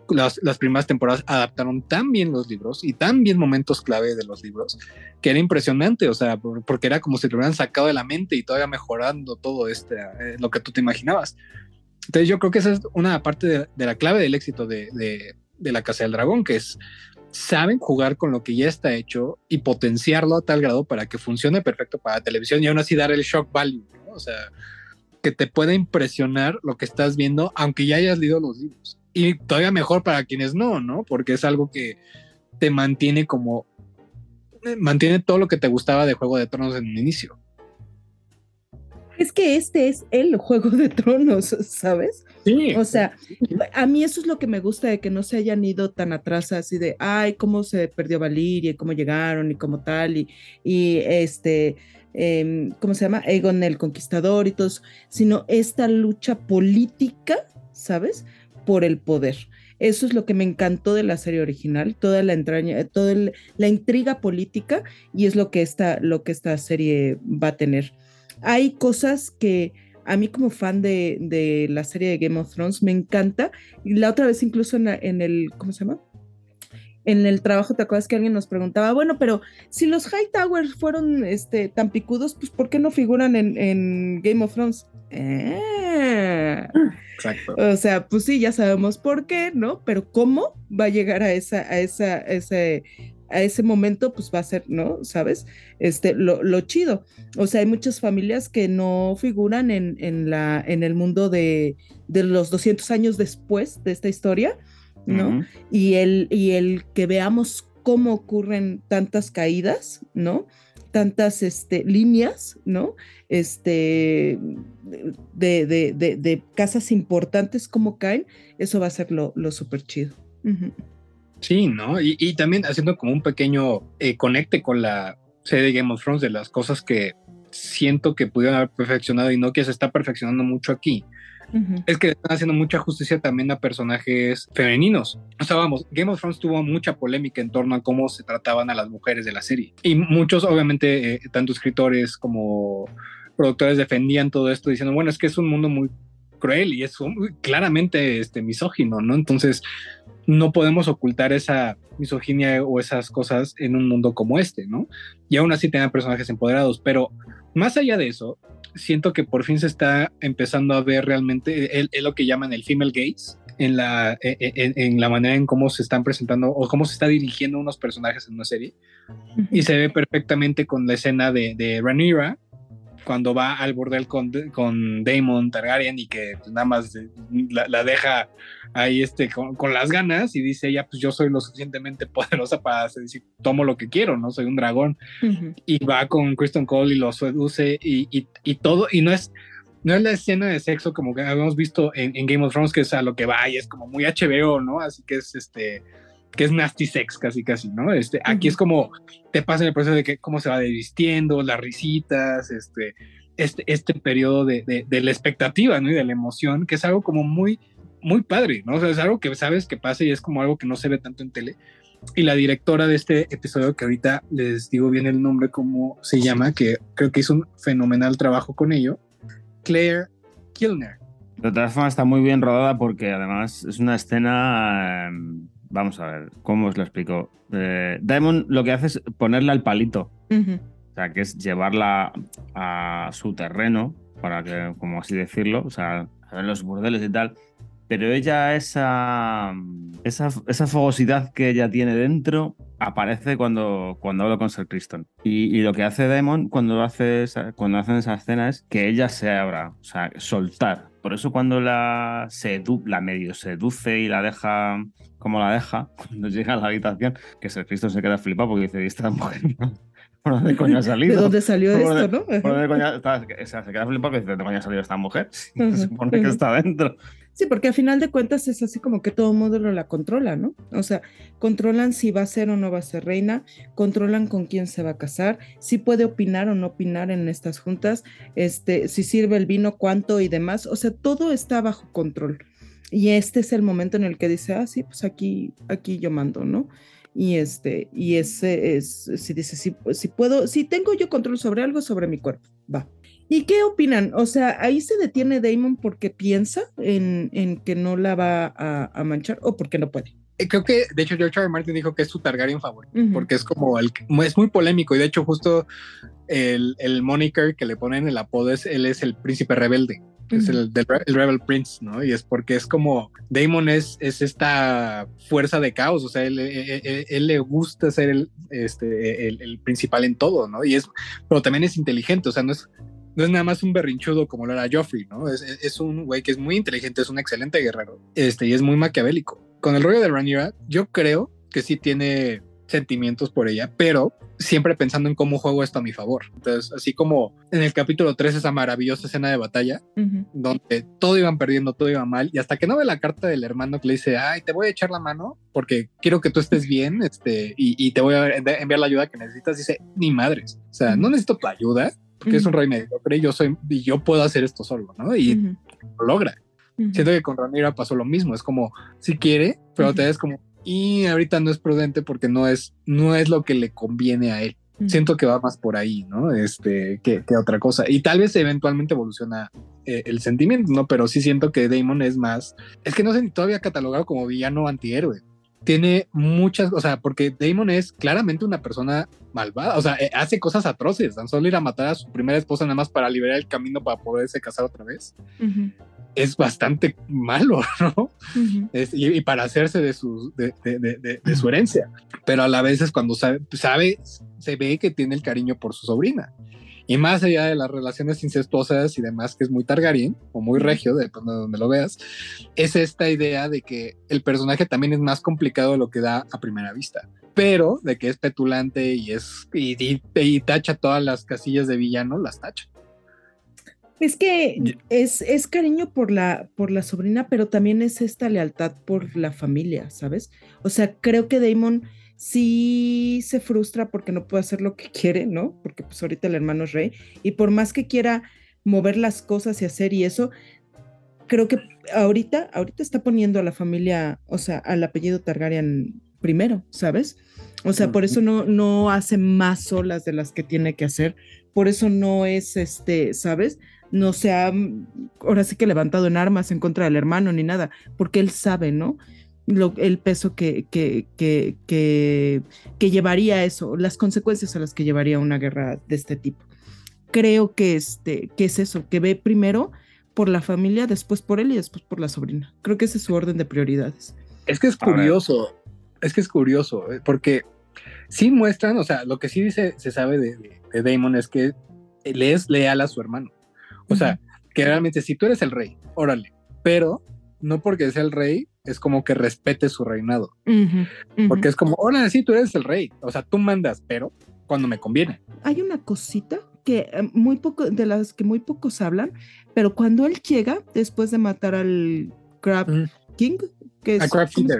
las, las primeras temporadas adaptaron tan bien los libros y tan bien momentos clave de los libros que era impresionante, o sea, por- porque era como si te hubieran sacado de la mente y todavía mejorando todo este, eh, lo que tú te imaginabas. Entonces yo creo que esa es una parte de, la clave del éxito de- de la Casa del Dragón, que es saben jugar con lo que ya está hecho y potenciarlo a tal grado para que funcione perfecto para televisión y aún así dar el shock value, ¿no? o sea, que te pueda impresionar lo que estás viendo, aunque ya hayas leído los libros. Y todavía mejor para quienes no, ¿no? Porque es algo que te mantiene como eh, mantiene todo lo que te gustaba de Juego de Tronos en un inicio. Es que este es el juego de tronos, ¿sabes? Sí. O sea, a mí eso es lo que me gusta de que no se hayan ido tan atrás así de, ay, cómo se perdió Valiria, y cómo llegaron y cómo tal, y, y este, em, ¿cómo se llama? Aegon el Conquistador y todo eso, sino esta lucha política, ¿sabes? Por el poder. Eso es lo que me encantó de la serie original, toda la entraña, toda el- la intriga política y es lo que esta, lo que esta serie va a tener. Hay cosas que a mí como fan de, de la serie de Game of Thrones me encanta. Y la otra vez incluso en, el, ¿cómo se llama? En el trabajo, ¿te acuerdas que alguien nos preguntaba, bueno, pero si los High fueron este, tan picudos, pues ¿por qué no figuran en, en Game of Thrones? Eh. Exacto. O sea, pues sí, ya sabemos por qué, ¿no? Pero cómo va a llegar a esa, a esa, a ese, a ese momento, pues va a ser, ¿no? ¿Sabes? Este, lo, lo chido. O sea, hay muchas familias que no figuran en, en la, en el mundo de, de los 200 años después de esta historia, ¿no? Y el, y el que veamos cómo ocurren tantas caídas, ¿no? Tantas este, líneas, ¿no? Este, de, de, de, de casas importantes, cómo caen, eso va a ser lo, lo súper chido. Ujú. Sí, ¿no? Y, y también haciendo como un pequeño eh, conecte con la serie de Game of Thrones, de las cosas que siento que pudieron haber perfeccionado y no que se está perfeccionando mucho aquí, es que le están haciendo mucha justicia también a personajes femeninos. O sea, vamos, Game of Thrones tuvo mucha polémica en torno a cómo se trataban a las mujeres de la serie. Y muchos, obviamente, eh, tanto escritores como productores defendían todo esto diciendo, bueno, es que es un mundo muy cruel y es un- claramente este, misógino, ¿no? Entonces, no podemos ocultar esa misoginia o esas cosas en un mundo como este, ¿no? Y aún así tener personajes empoderados, pero más allá de eso, siento que por fin se está empezando a ver realmente, es, es lo que llaman el female gaze, en la, en, en- en la manera en cómo se están presentando o cómo se está dirigiendo unos personajes en una serie. Y se ve perfectamente con la escena de, de Rhaenyra, cuando va al bordel con, con Daemon Targaryen y que pues, nada más la, la deja ahí este, con, con las ganas y dice ella, pues yo soy lo suficientemente poderosa para decir, tomo lo que quiero, ¿no? Soy un dragón Ujú. y va con Kristen Cole y lo seduce y, y, y todo, y no es, no es la escena de sexo como que habíamos visto en, en Game of Thrones, que es a lo que va y es como muy HBO, ¿no? Así que es este, que es nasty sex casi casi, ¿no? Este, aquí Ujú. es como te pasa el proceso de que cómo se va desvistiendo, las risitas, este, este, este periodo de, de, de la expectativa, ¿no? Y de la emoción, que es algo como muy, muy padre, ¿no? O sea, es algo que sabes que pasa y es como algo que no se ve tanto en tele. Y la directora de este episodio, que ahorita les digo bien el nombre, cómo se llama, que creo que hizo un fenomenal trabajo con ello, Claire Kilner. De todas formas, está muy bien rodada porque además es una escena. eh, vamos a ver, ¿cómo os lo explico? Eh, Daemon lo que hace es ponerle al palito. O sea, que es llevarla a su terreno, para que, como así decirlo, o sea, a ver los burdeles y tal. Pero ella, esa, esa, esa fogosidad que ella tiene dentro, aparece cuando, cuando habla con Sir Criston. Y, y lo que hace Daemon cuando, hace esa- cuando hacen esa escena es que ella se abra, o sea, soltar. Por eso cuando la, sedu la medio seduce y la deja como la deja, cuando llega a la habitación, que Sir Criston se queda flipado porque dice, ¿y esta mujer? ¿Por dónde coño ha salido? ¿De dónde salió esto, no? ¿Por dónde coño está? O sea, se queda flipado porque dice, ¿de dónde coño ha salido esta mujer? Se supone que está dentro. Sí, porque a final de cuentas es así como que todo mundo la controla, ¿no? O sea, controlan si va a ser o no va a ser reina, controlan con quién se va a casar, si puede opinar o no opinar en estas juntas, este, si sirve el vino, cuánto y demás. O sea, todo está bajo control. Y este es el momento en el que dice, ah, sí, pues aquí, aquí yo mando, ¿no? Y este, y ese es, si dice, si, si puedo, si tengo yo control sobre algo, sobre mi cuerpo, va. ¿Y qué opinan? O sea, ahí se detiene Damon porque piensa en, en que no la va a, a manchar o porque no puede. Eh, Creo que, de hecho, George R. R. Martin dijo que es su Targaryen favorito, Ujú. porque es como el, es muy polémico y de hecho justo el, el moniker que le ponen el apodo es, él es el príncipe rebelde, que es el, del el Rebel Prince, ¿no? Y es porque es como, Damon es, es esta fuerza de caos, o sea, él, él- él- él le gusta ser el, este, el, el principal en todo, ¿no? Y es, pero también es inteligente, o sea, no es, no es nada más un berrinchudo como lo era Joffrey, ¿no? Es, es- un güey que es muy inteligente, es un excelente guerrero, este, y es muy maquiavélico. Con el rollo de Rhaenyra, yo creo que sí tiene sentimientos por ella, pero siempre pensando en cómo juego esto a mi favor. Entonces, así como en el capítulo 3, esa maravillosa escena de batalla, Ujú. donde todo iban perdiendo, todo iba mal, y hasta que no ve la carta del hermano que le dice, ay, te voy a echar la mano porque quiero que tú estés bien, este, y, y te voy a enviar la ayuda que necesitas, dice, ni madres, o sea, no necesito tu ayuda, porque es un rey mediocre, y yo soy, y yo puedo hacer esto solo, ¿no? Y lo logra. Ujú. Siento que con Ramira pasó lo mismo, es como, si quiere, pero te ves como, y ahorita no es prudente porque no es, no es lo que le conviene a él siento que va más por ahí, ¿no? Este, que, que otra cosa. Y tal vez eventualmente evoluciona eh, el sentimiento, ¿no? Pero sí siento que Damon es más, es que no sé ni todavía catalogado como villano antihéroe. Tiene muchas, o sea, porque Damon es claramente una persona malvada, o sea, eh, hace cosas atroces, tan solo ir a matar a su primera esposa nada más para liberar el camino para poderse casar otra vez, Ujú. es bastante malo, ¿no? Ujú. Es- y, y para hacerse de su, de- de- de- de su herencia. Pero a la vez es cuando sabe, sabe, se ve que tiene el cariño por su sobrina. Y más allá de las relaciones incestuosas y demás, que es muy Targaryen o muy regio, depende de donde lo veas, es esta idea de que el personaje también es más complicado de lo que da a primera vista. Pero de que es petulante y es y, y- y tacha todas las casillas de villano, las tacha. Es que es, es cariño por la, por la sobrina, pero también es esta lealtad por la familia, ¿sabes? O sea, creo que Damon sí se frustra porque no puede hacer lo que quiere, ¿no? Porque pues ahorita el hermano es rey, y por más que quiera mover las cosas y hacer y eso, creo que ahorita, ahorita está poniendo a la familia, o sea, al apellido Targaryen primero, ¿sabes? O sea, por eso no, no hace más olas de las que tiene que hacer, por eso no es este, ¿sabes? No se ha, ahora sí que levantado en armas en contra del hermano ni nada, porque él sabe, ¿no? Lo, el peso que, que, que, que, que llevaría eso, las consecuencias a las que llevaría una guerra de este tipo. Creo que, este, que es eso, que ve primero por la familia, después por él y después por la sobrina. Creo que ese es su orden de prioridades. Es que es curioso, es que es curioso, eh, porque sí muestran, o sea, lo que sí dice, se sabe de, de- de Damon es que le es leal a su hermano. O sea, que realmente si tú eres el rey, órale, pero no porque sea el rey es como que respete su reinado, porque es como, órale, sí, tú eres el rey, o sea, tú mandas, pero cuando me conviene. hay una cosita que eh, muy poco, de las que muy pocos hablan, pero cuando él llega, después de matar al Crab. King, que es, A crab ¿cómo se-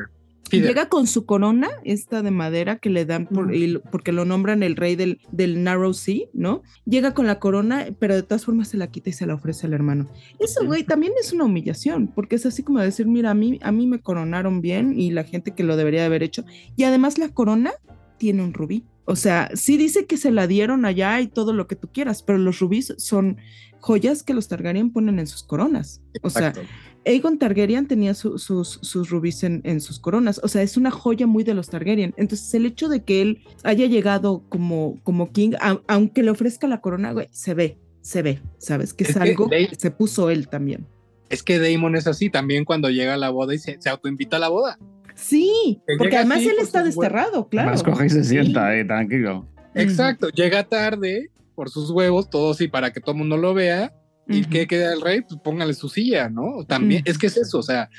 feeder. llega con su corona, esta de madera que le dan por, y porque lo nombran el rey del, del Narrow Sea, ¿no? Llega con la corona, pero de todas formas se la quita y se la ofrece al hermano. Eso, güey, también es una humillación, porque es así como decir, mira, a mí, a mí me coronaron bien y la gente que lo debería de haber hecho. Y además la corona tiene un rubí. O sea, sí dice que se la dieron allá y todo lo que tú quieras, pero los rubíes son joyas que los Targaryen ponen en sus coronas. O sea, Exacto. Aegon Targaryen tenía su- sus, sus rubíes en, en sus coronas. O sea, es una joya muy de los Targaryen. Entonces, el hecho de que él haya llegado como, como king, a- aunque le ofrezca la corona, güey, se ve, se ve, ¿sabes? Que es, algo que se puso él también. Es que Damon es así también cuando llega a la boda y se, se autoinvita a la boda. Sí, Que porque además así él por está desterrado, claro. Más coge y se Sí. sienta tranquilo. Exacto, llega tarde por sus huevos, todo así para que todo el mundo lo vea. ¿Y qué queda el rey? Pues póngale su silla, ¿no? También, es que es eso, o sea,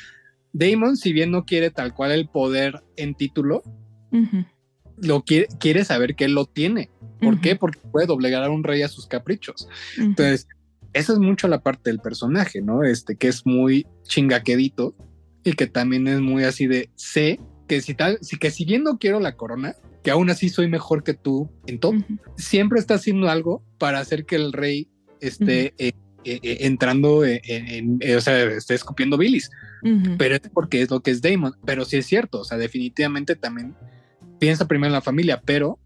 Damon, si bien no quiere tal cual el poder en título, lo quiere, quiere saber que él lo tiene. ¿Por qué? Porque puede doblegar a un rey a sus caprichos. Entonces, esa es mucho la parte del personaje, ¿no? Este, que es muy chingaquedito y que también es muy así de, sé que si tal, si que si bien no quiero la corona, que aún así soy mejor que tú en todo, siempre está haciendo algo para hacer que el rey esté eh, eh, eh, entrando en, en- en- o sea, esté escupiendo bilis, pero es porque es lo que es Damon, pero sí es cierto, o sea, definitivamente también piensa primero en la familia, pero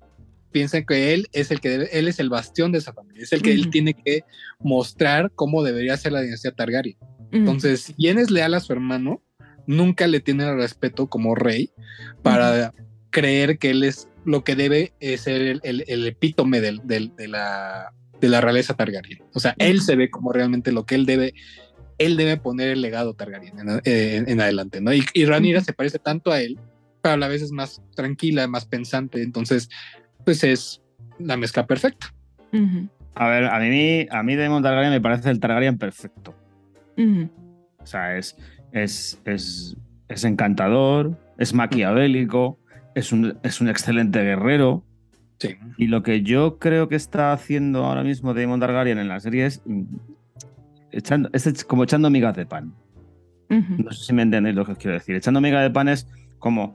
piensa que él es el que debe, él es el bastión de esa familia, es el que él tiene que mostrar cómo debería ser la dinastía Targaryen. Entonces, si bien es leal a su hermano, nunca le tiene el respeto como rey para creer que él es lo que debe ser el, el- el epítome del- del- de, la, de la realeza Targaryen. O sea, él se ve como realmente lo que él debe, él debe poner el legado Targaryen en, en adelante, ¿no? Y, y Rhaenyra Ujú. se parece tanto a él, pero a la vez es más tranquila, más pensante, entonces, pues es la mezcla perfecta. A ver, a mí, a mí Daemon Targaryen me parece el Targaryen perfecto. O sea, es, es, es, es encantador, es maquiavélico, es un, es un excelente guerrero. Sí. Y lo que yo creo que está haciendo ahora mismo Daemon Targaryen en la serie es, mm, echando, es como echando migas de pan. No sé si me entendéis lo que os quiero decir. Echando migas de pan es como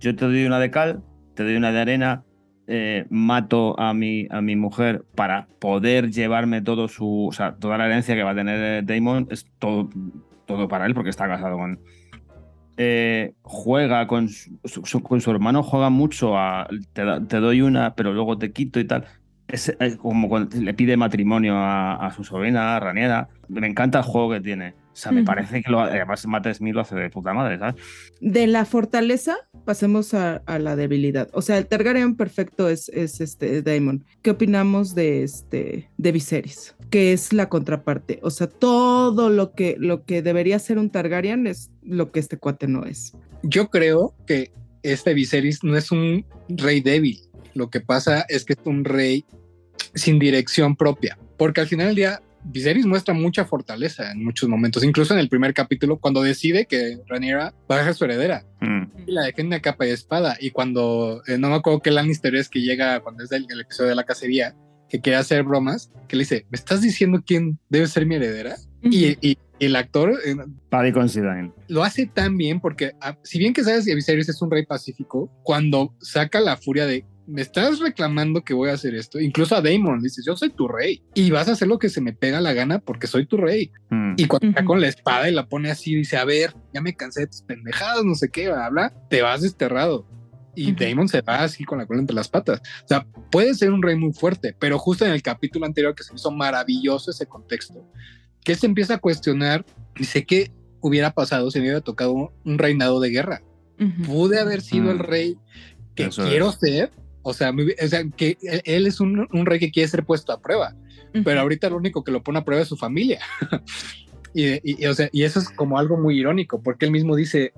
yo te doy una de cal, te doy una de arena, eh, mato a mi, a mi mujer para poder llevarme todo su, o sea, toda la herencia que va a tener eh, Daemon es todo, todo para él porque está casado con. Eh, juega con su, con su hermano, juega mucho te doy una, pero luego te quito y tal. Es, eh, como cuando le pide matrimonio a, a su sobrina, a Raniera. Me encanta el juego que tiene. O sea, me parece que lo, además Matt Smith lo hace de puta madre, ¿sabes? De la fortaleza pasemos a, a la debilidad. O sea, el Targaryen perfecto es, es este Daemon. ¿Qué opinamos de este de Viserys? Que es la contraparte. O sea, todo lo que lo que debería ser un Targaryen es lo que este cuate no es. Yo creo que este Viserys no es un rey débil. Lo que pasa es que es un rey sin dirección propia. Porque al final del día, Viserys muestra mucha fortaleza en muchos momentos. Incluso en el primer capítulo, cuando decide que Rhaenyra va a ser su heredera. Mm. Y la defiende a capa y espada. Y cuando, eh, no me acuerdo qué Lannister es que llega cuando es el, el episodio de la cacería, que quiere hacer bromas, que le dice, ¿me estás diciendo quién debe ser mi heredera? Y, y- y el actor eh, Paddy Considine. lo hace tan bien porque, ah, si bien que sabes que Viserys es un rey pacífico, cuando saca la furia de me estás reclamando que voy a hacer esto, incluso a Daemon le dices yo soy tu rey y vas a hacer lo que se me pega la gana porque soy tu rey. Mm. Y cuando está con la espada y la pone así, dice a ver, ya me cansé de tus pendejadas, no sé qué, habla, te vas desterrado. Y Ujú. Daemon se va así con la cola entre las patas. O sea, puede ser un rey muy fuerte, pero justo en el capítulo anterior que se me hizo maravilloso ese contexto, que se empieza a cuestionar, dice que hubiera pasado si me hubiera tocado un reinado de guerra. Pude haber sido el Mm. rey que Eso quiero ser. O sea, o sea, que él- él es un, un rey que quiere ser puesto a prueba, pero ahorita lo único que lo pone a prueba es su familia. y, y- y, o sea, y eso es como algo muy irónico, porque él mismo dice,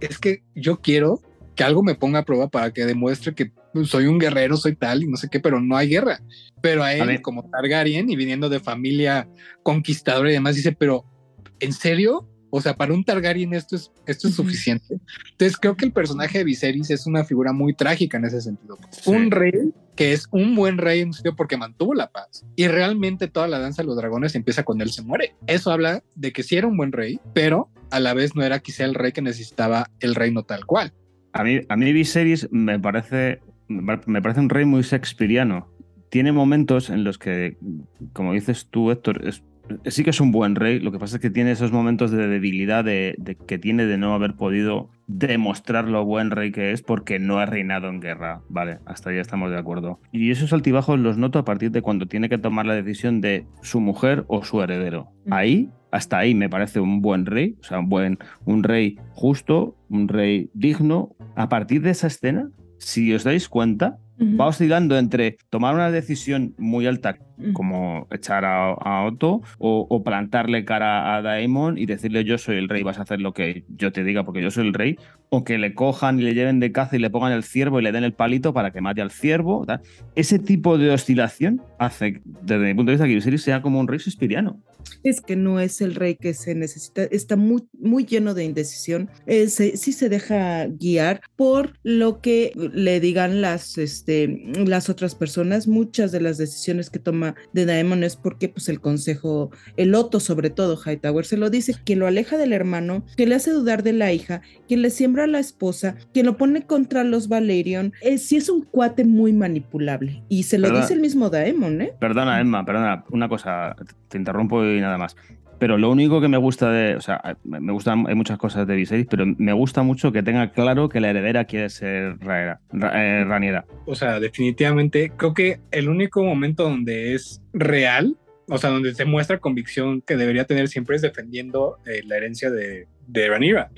es que yo quiero que algo me ponga a prueba para que demuestre que soy un guerrero, soy tal y no sé qué, pero no hay guerra. Pero a él, como Targaryen y viniendo de familia conquistadora y demás, dice, pero ¿en serio? O sea, para un Targaryen esto es, esto es suficiente. Entonces creo que el personaje de Viserys es una figura muy trágica en ese sentido. Sí. Un rey que es un buen rey en un sentido porque mantuvo la paz. Y realmente toda la danza de los dragones empieza cuando él se muere. Eso habla de que sí era un buen rey, pero a la vez no era quizá el rey que necesitaba el reino tal cual. A mí, a mí Viserys me parece, me parece un rey muy shakespeariano. Tiene momentos en los que, como dices tú, Héctor, es- sí que es un buen rey. Lo que pasa es que tiene esos momentos de debilidad de, de que tiene de no haber podido demostrar lo buen rey que es porque no ha reinado en guerra. Vale, hasta ahí estamos de acuerdo. Y esos altibajos los noto a partir de cuando tiene que tomar la decisión de su mujer o su heredero. Ahí, hasta ahí me parece un buen rey, o sea, un buen, un rey justo, un rey digno. A partir de esa escena, si os dais cuenta, Va oscilando entre tomar una decisión muy alta como echar a, a Otto o, o plantarle cara a Daemon y decirle yo soy el rey, vas a hacer lo que yo te diga porque yo soy el rey, o que le cojan y le lleven de caza y le pongan el ciervo y le den el palito para que mate al ciervo. tal. Ese tipo de oscilación hace, desde mi punto de vista, que Viserys sea como un rey suspiriano. Es que no es el rey que se necesita, está muy, muy lleno de indecisión. Eh, se- sí se deja guiar por lo que le digan las, este, las otras personas. Muchas de las decisiones que toma de Daemon es porque pues, el consejo, el Otto sobre todo, Hightower, se lo dice, que lo aleja del hermano, que le hace dudar de la hija, que le siembra a la esposa, que lo pone contra los Valerion. Eh, sí es un cuate muy manipulable y se lo dice el mismo Daemon, ¿eh? Perdona, Emma, perdona, una cosa, te interrumpo y nada más. Pero lo único que me gusta de, o sea, me gustan, hay muchas cosas de Viserys, pero me gusta mucho que tenga claro que la heredera quiere ser Rhaera- Ra- eh, Rhaenyra. O sea, definitivamente creo que el único momento donde es real, o sea, donde se muestra convicción que debería tener siempre es defendiendo eh, la herencia de, de Rhaenyra.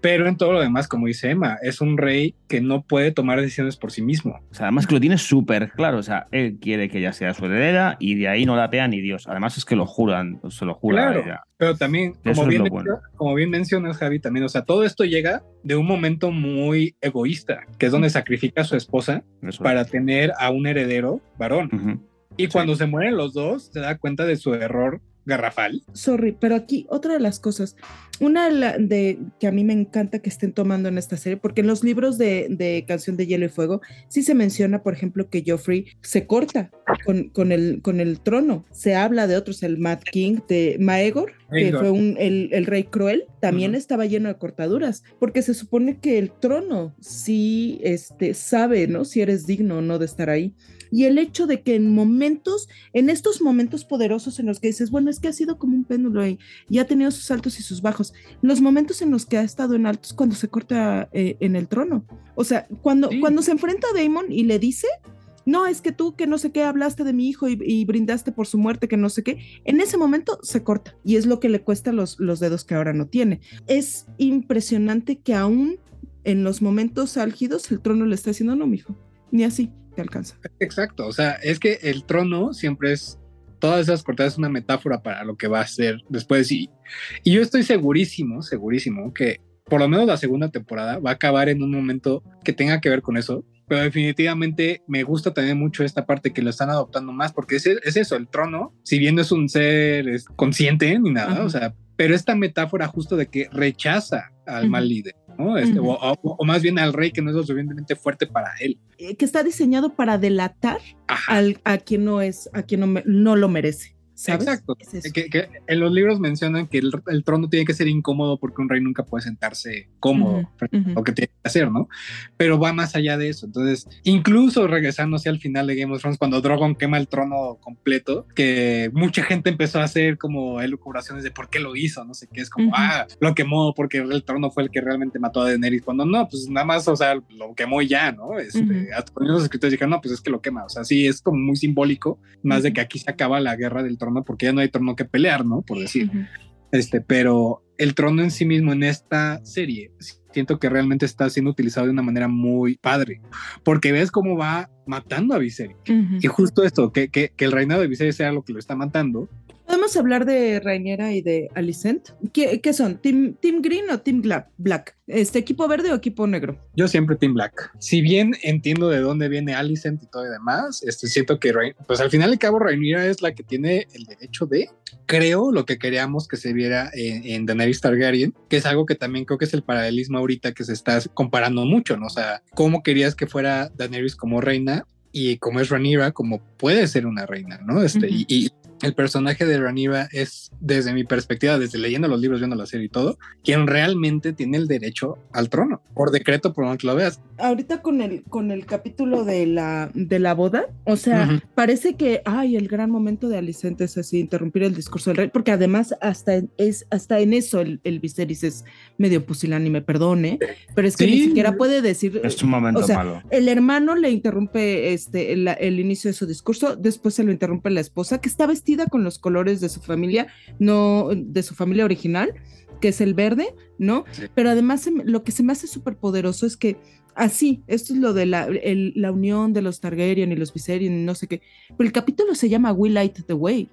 Pero en todo lo demás, como dice Emma, es un rey que no puede tomar decisiones por sí mismo. O sea, además que lo tiene súper claro. O sea, él quiere que ella sea su heredera y de ahí no la pea ni Dios. Además es que lo juran, se lo jura Claro. a ella. Pero también, como es bien, bueno. como bien mencionas, Javi, también, o sea, todo esto llega de un momento muy egoísta, que es donde sacrifica a su esposa Eso. para tener a un heredero varón. Ujú. Y Sí. cuando se mueren los dos, se da cuenta de su error garrafal. Sorry, pero aquí otra de las cosas, una de, que a mí me encanta que estén tomando en esta serie, porque en los libros de, de Canción de Hielo y Fuego sí se menciona, por ejemplo, que Joffrey se corta con, con el, con el trono. Se habla de otros, el Mad King de Maegor, que fue un, el, el rey cruel, también Ujú. estaba lleno de cortaduras, porque se supone que el trono sí este, sabe, ¿no? Si eres digno o no de estar ahí. Y el hecho de que en momentos, en estos momentos poderosos en los que dices, bueno, es que ha sido como un péndulo y, y ha tenido sus altos y sus bajos, los momentos en los que ha estado en altos cuando se corta eh, en el trono. O sea, cuando, Sí. cuando se enfrenta a Damon y le dice, no, es que tú que no sé qué hablaste de mi hijo y, y brindaste por su muerte, que no sé qué, en ese momento se corta y es lo que le cuesta los, los dedos que ahora no tiene. Es impresionante que aún en los momentos álgidos el trono le está diciendo, no, mijo, ni así te alcanza. Exacto, o sea, es que el trono siempre es, todas esas cortadas es una metáfora para lo que va a ser después. Y, y yo estoy segurísimo, segurísimo que por lo menos la segunda temporada va a acabar en un momento que tenga que ver con eso, pero definitivamente me gusta también mucho esta parte que lo están adoptando más, porque es, es eso, el trono, si bien no es un ser es consciente ni nada, o sea, pero esta metáfora justo de que rechaza al mal líder, ¿no? Este, o, o- o más bien al rey que no es lo suficientemente fuerte para él. Eh, que está diseñado para delatar al, a quien no es, a quien no, me- no lo merece. ¿Sabes? Exacto. Es. Que, que en los libros mencionan que el, el trono tiene que ser incómodo porque un rey nunca puede sentarse cómodo a ujú. lo que tiene que hacer, ¿no? Pero va más allá de eso. Entonces, incluso regresando hacia el final de Game of Thrones, cuando Drogon quema el trono completo, que mucha gente empezó a hacer como elucubraciones de por qué lo hizo, no sé qué, es como, Ujú. ah, lo quemó porque el trono fue el que realmente mató a Daenerys, cuando no, pues nada más, o sea, lo quemó y ya, ¿no? Este, Ujú. Hasta los escritores dijeron, no, pues es que lo quema, o sea, sí, es como muy simbólico, más de que aquí se acaba la guerra del trono porque ya no hay trono que pelear, ¿no? Por decir. Ujú. Este, pero el trono en sí mismo en esta serie siento que realmente está siendo utilizado de una manera muy padre, porque ves cómo va matando a Viserys. Y justo esto, que, que, que el reinado de Viserys sea lo que lo está matando. ¿Podemos hablar de Rainiera y de Alicent? ¿Qué, qué son? ¿Team, ¿Team Green o Team Black? ¿Este equipo verde o equipo negro? Yo siempre Team Black. Si bien entiendo de dónde viene Alicent y todo y demás, este, siento que, Rain- pues al final y al cabo, Rhaenyra es la que tiene el derecho de, creo, lo que queríamos que se viera en, en Daenerys Targaryen, que es algo que también creo que es el paralelismo ahorita que se está comparando mucho, ¿no? O sea, cómo querías que fuera Daenerys como reina y como es Rhaenyra, como puede ser una reina, ¿no? Este, Ujú. y, y el personaje de Rhaenyra es, desde mi perspectiva, desde leyendo los libros, viendo la serie y todo, quien realmente tiene el derecho al trono, por decreto, por donde lo veas. Ahorita con el, con el capítulo de la, de la boda, o sea, parece que, ay, el gran momento de Alicent es así, interrumpir el discurso del rey, porque además hasta en, es, hasta en eso el, el Viserys es medio pusilánime, perdone, pero es que ni siquiera puede decir... Es un momento O sea, malo. El hermano le interrumpe este, el, el inicio de su discurso, después se lo interrumpe la esposa, que está vestida con los colores de su familia, no de su familia original, que es el verde, ¿no? Sí. Pero además lo que se me hace súper poderoso es que así, esto es lo de la, el- la unión de los Targaryen y los Viserion y no sé qué, pero el capítulo se llama We Light the Way.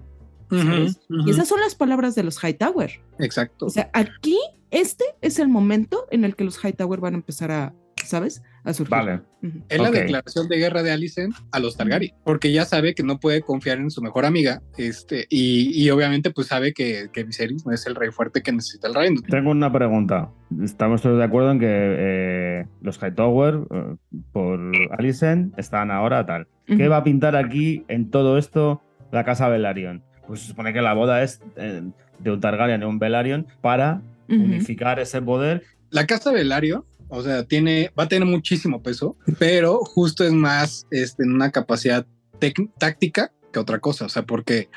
Y esas son las palabras de los Hightower. Exacto. O sea, aquí, este es el momento en el que los Hightower van a empezar a, ¿sabes? A surgir. Vale. Es la declaración de guerra de Alicent a los Targaryen, porque ya sabe que no puede confiar en su mejor amiga, este, y, y obviamente pues sabe que, que Viserys no es el rey fuerte que necesita el reino. Tengo una pregunta. Estamos todos de acuerdo en que eh, los Hightower, eh, por Alicent, están ahora tal. ¿Qué va a pintar aquí en todo esto la casa Velaryon? Pues se supone que la boda es eh, de un Targaryen y un Velaryon para unificar ese poder. La casa Velario, o sea, tiene, va a tener muchísimo peso, pero justo es más este, una capacidad táctica que otra cosa, o sea, porque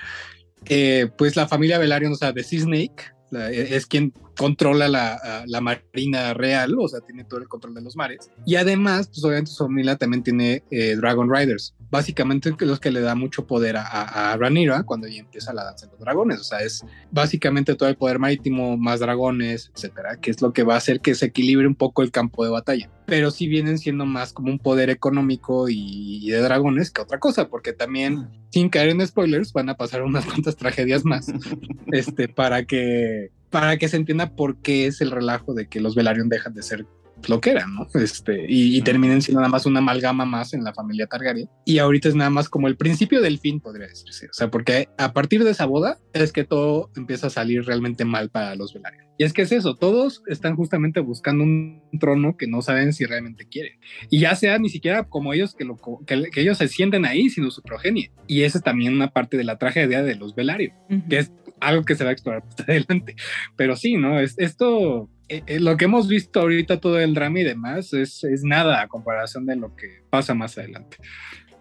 eh, pues la familia Velaryon, o sea, de Sea Snake, la- es quien controla la, la marina real, o sea, tiene todo el control de los mares. Y además, pues obviamente su familia también tiene eh, Dragon Riders, básicamente los que le da mucho poder a, a, a Rhaenyra cuando ya empieza la danza de los dragones, o sea, es básicamente todo el poder marítimo, más dragones, etcétera, que es lo que va a hacer que se equilibre un poco el campo de batalla. Pero sí vienen siendo más como un poder económico y, y de dragones que otra cosa, porque también, sin caer en spoilers, van a pasar unas cuantas tragedias más este, para que para que se entienda por qué es el relajo de que los Velaryon dejan de ser lo que eran, ¿no? Este, y, y terminen siendo nada más una amalgama más en la familia Targaryen. Y ahorita es nada más como el principio del fin, podría decirse. O sea, porque a partir de esa boda es que todo empieza a salir realmente mal para los Velaryon. Y es que es eso, todos están justamente buscando un trono que no saben si realmente quieren. Y ya sea ni siquiera como ellos que, lo, que, que ellos se sienten ahí, sino su progenie. Y esa es también una parte de la tragedia de los Velaryon, Ujú. que es algo que se va a explorar más adelante. Pero sí, ¿no? Es, esto, eh, eh, lo que hemos visto ahorita, todo el drama y demás, es, es nada a comparación de lo que pasa más adelante.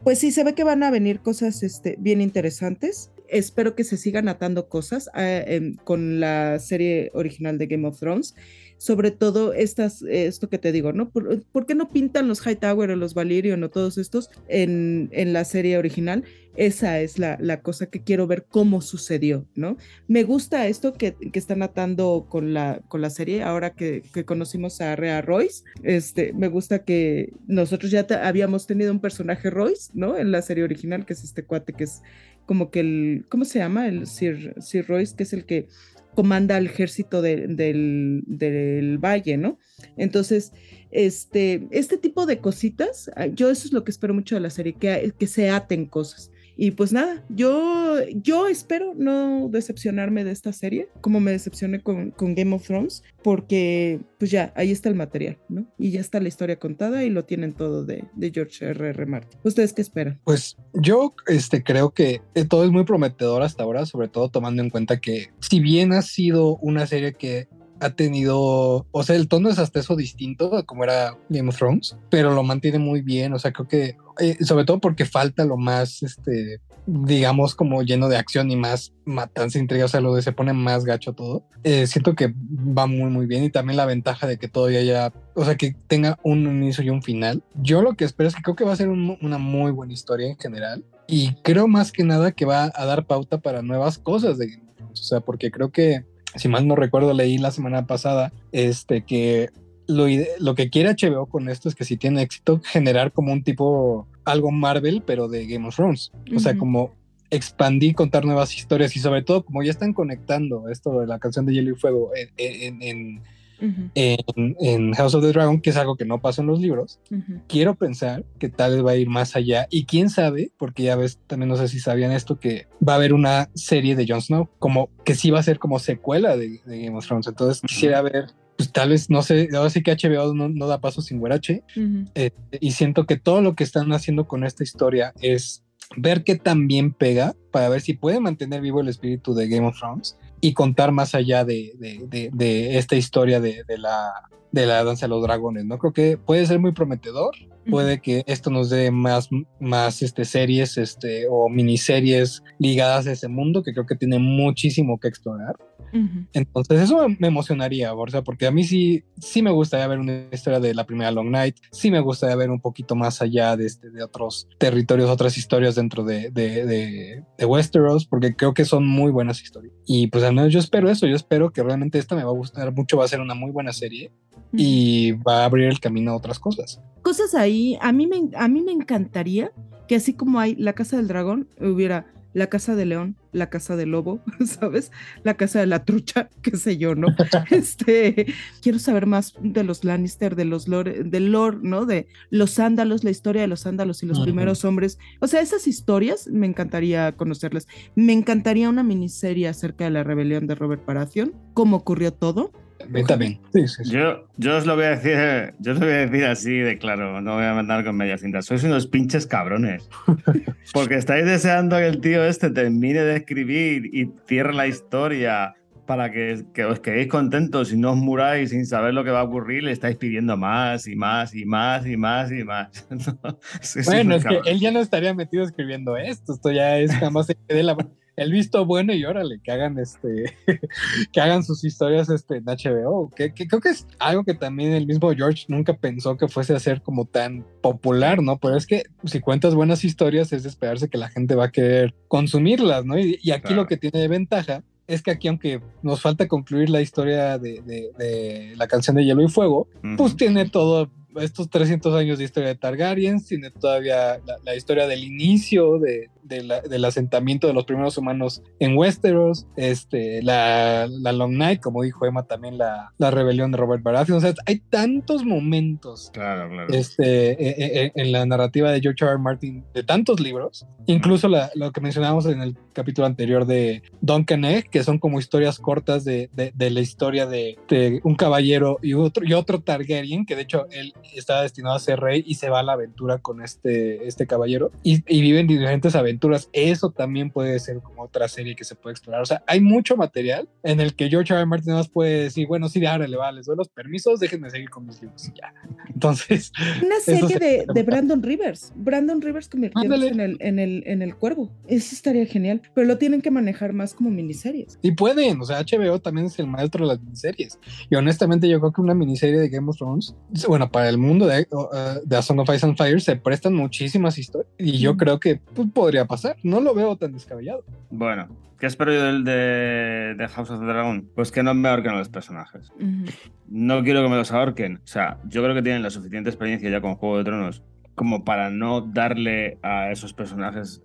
Pues sí, se ve que van a venir cosas este, bien interesantes. Espero que se sigan atando cosas eh, con la serie original de Game of Thrones. Sobre todo estas, esto que te digo, ¿no? ¿Por, por qué no pintan los Hightower o los Valyrian o todos estos en, en la serie original? Esa es la, la, cosa que quiero ver cómo sucedió, ¿no? Me gusta esto que, que están atando con la, con la serie, ahora que, que conocimos a Rhea Royce, este, me gusta que nosotros ya habíamos tenido un personaje Royce, ¿no? En la serie original, que es este cuate que es como que el, ¿cómo se llama? El Sir, Sir Royce, que es el que comanda al ejército de, del, del, valle, ¿no? Entonces, este, este tipo de cositas, yo eso es lo que espero mucho de la serie, que, que se aten cosas. Y pues nada, yo, yo espero no decepcionarme de esta serie, como me decepcioné con, con, Game of Thrones, porque pues ya, ahí está el material, ¿no? Y ya está la historia contada y lo tienen todo de, de George R. R. Martin. ¿Ustedes qué esperan? Pues yo este, creo que todo es muy prometedor hasta ahora, sobre todo tomando en cuenta que si bien ha sido una serie que ha tenido, o sea, el tono es hasta eso distinto a como era Game of Thrones, pero lo mantiene muy bien, o sea, creo que, eh, sobre todo porque falta lo más, este, digamos, como lleno de acción y más matanza, intriga, o sea, lo de se pone más gacho todo. Eh, siento que va muy, muy bien y también la ventaja de que todavía ya, o sea, que tenga un inicio y un final. Yo lo que espero es que creo que va a ser un, una muy buena historia en general y creo más que nada que va a dar pauta para nuevas cosas de Game of Thrones, o sea, porque creo que si mal no recuerdo, leí la semana pasada este, que lo, lo, que quiere HBO con esto es que si tiene éxito, generar como un tipo, algo Marvel, pero de Game of Thrones. Uh -huh. O sea, como expandir, contar nuevas historias y sobre todo como ya están conectando esto de la canción de Hielo y Fuego en, en, en, uh -huh. en, en House of the Dragon, que es algo que no pasa en los libros, uh -huh. quiero pensar que tal vez va a ir más allá y quién sabe, porque ya ves, también no sé si sabían esto, que va a haber una serie de Jon Snow, como que sí va a ser como secuela de, de Game of Thrones, entonces quisiera ver pues tal vez, no sé, ahora sí que HBO no, no da paso sin guarache, uh -huh. eh, y siento que todo lo que están haciendo con esta historia es ver qué tan bien pega para ver si puede mantener vivo el espíritu de Game of Thrones y contar más allá de, de, de, de esta historia de, la, de la danza de los dragones, ¿no? Creo que puede ser muy prometedor, puede que esto nos dé más, más este, series este, o miniseries ligadas a ese mundo que creo que tiene muchísimo que explorar. Uh -huh. Entonces eso me emocionaría, o sea, porque a mí sí, sí me gustaría ver una historia de la primera Long Night, sí me gustaría ver un poquito más allá de, este, de otros territorios, otras historias dentro de, de, de, de, Westeros, porque creo que son muy buenas historias. Y pues al menos yo espero eso, yo espero que realmente esta me va a gustar mucho, va a ser una muy buena serie y va a abrir el camino a otras cosas. Cosas ahí, a mí me, a mí me encantaría que así como hay la Casa del Dragón, hubiera la casa de león, la casa del lobo, ¿sabes? La casa de la trucha, qué sé yo, ¿no? este, quiero saber más de los Lannister, de los lore, del lore, ¿no? De los sándalos, la historia de los sándalos y los primeros hombres. O sea, esas historias me encantaría conocerlas. Me encantaría una miniserie acerca de la rebelión de Robert Baratheon, cómo ocurrió todo. También, también. Sí, sí, sí. Yo, yo os lo voy a decir, yo os lo voy a decir así de claro, no voy a mandar con media cinta. Sois unos pinches cabrones. Porque estáis deseando que el tío este termine de escribir y cierre la historia para que, que, os quedéis contentos y no os muráis sin saber lo que va a ocurrir, le estáis pidiendo más y más y más y más y más. es que bueno, es que él ya no estaría metido escribiendo esto, esto ya es jamás se quede la el visto bueno y órale, que hagan este, que hagan sus historias este, en HBO, que, que, creo que es algo que también el mismo George nunca pensó que fuese a ser como tan popular, ¿no? Pero es que si cuentas buenas historias es de esperarse que la gente va a querer consumirlas, ¿no? Y, y aquí claro. lo que tiene de ventaja es que aquí, aunque nos falta concluir la historia de, de, de la canción de Hielo y Fuego, uh -huh. pues tiene todo estos 300 años de historia de Targaryen, tiene todavía la, la historia del inicio de, de la- del asentamiento de los primeros humanos en Westeros, este, la, la Long Night, como dijo Emma, también la, la rebelión de Robert Baratheon. O sea, hay tantos momentos Claro, claro. este, eh, eh, en la narrativa de George R. R. Martin de tantos libros, incluso la- lo que mencionábamos en el capítulo anterior de Duncan Egg, que son como historias cortas de, de- de la historia de, de un caballero y otro, y otro Targaryen, que de hecho él estaba destinado a ser rey y se va a la aventura con este, este caballero y, y viven diferentes aventuras. Eso también puede ser como otra serie que se puede explorar. O sea, hay mucho material en el que George R. R. Martin más puede decir, bueno, sí, ahora le va, les doy los permisos, déjenme seguir con mis libros y ya. Entonces, Una serie de, de. Brandon Rivers. Brandon Rivers convirtiéndose en el, en, el, en el cuervo. Eso estaría genial. Pero lo tienen que manejar más como miniseries. Y pueden, o sea, HBO también es el maestro de las miniseries. Y honestamente, yo creo que una miniserie de Game of Thrones, bueno, para el mundo de, uh, de A Song of Ice and Fire se prestan muchísimas historias. Y yo creo que pues, podría pasar. No lo veo tan descabellado. Bueno, ¿qué espero yo del de, de House of the Dragon? Pues que no me ahorquen a los personajes. Ujú. No quiero que me los ahorquen. O sea, yo creo que tienen la suficiente experiencia ya con Juego de Tronos como para no darle a esos personajes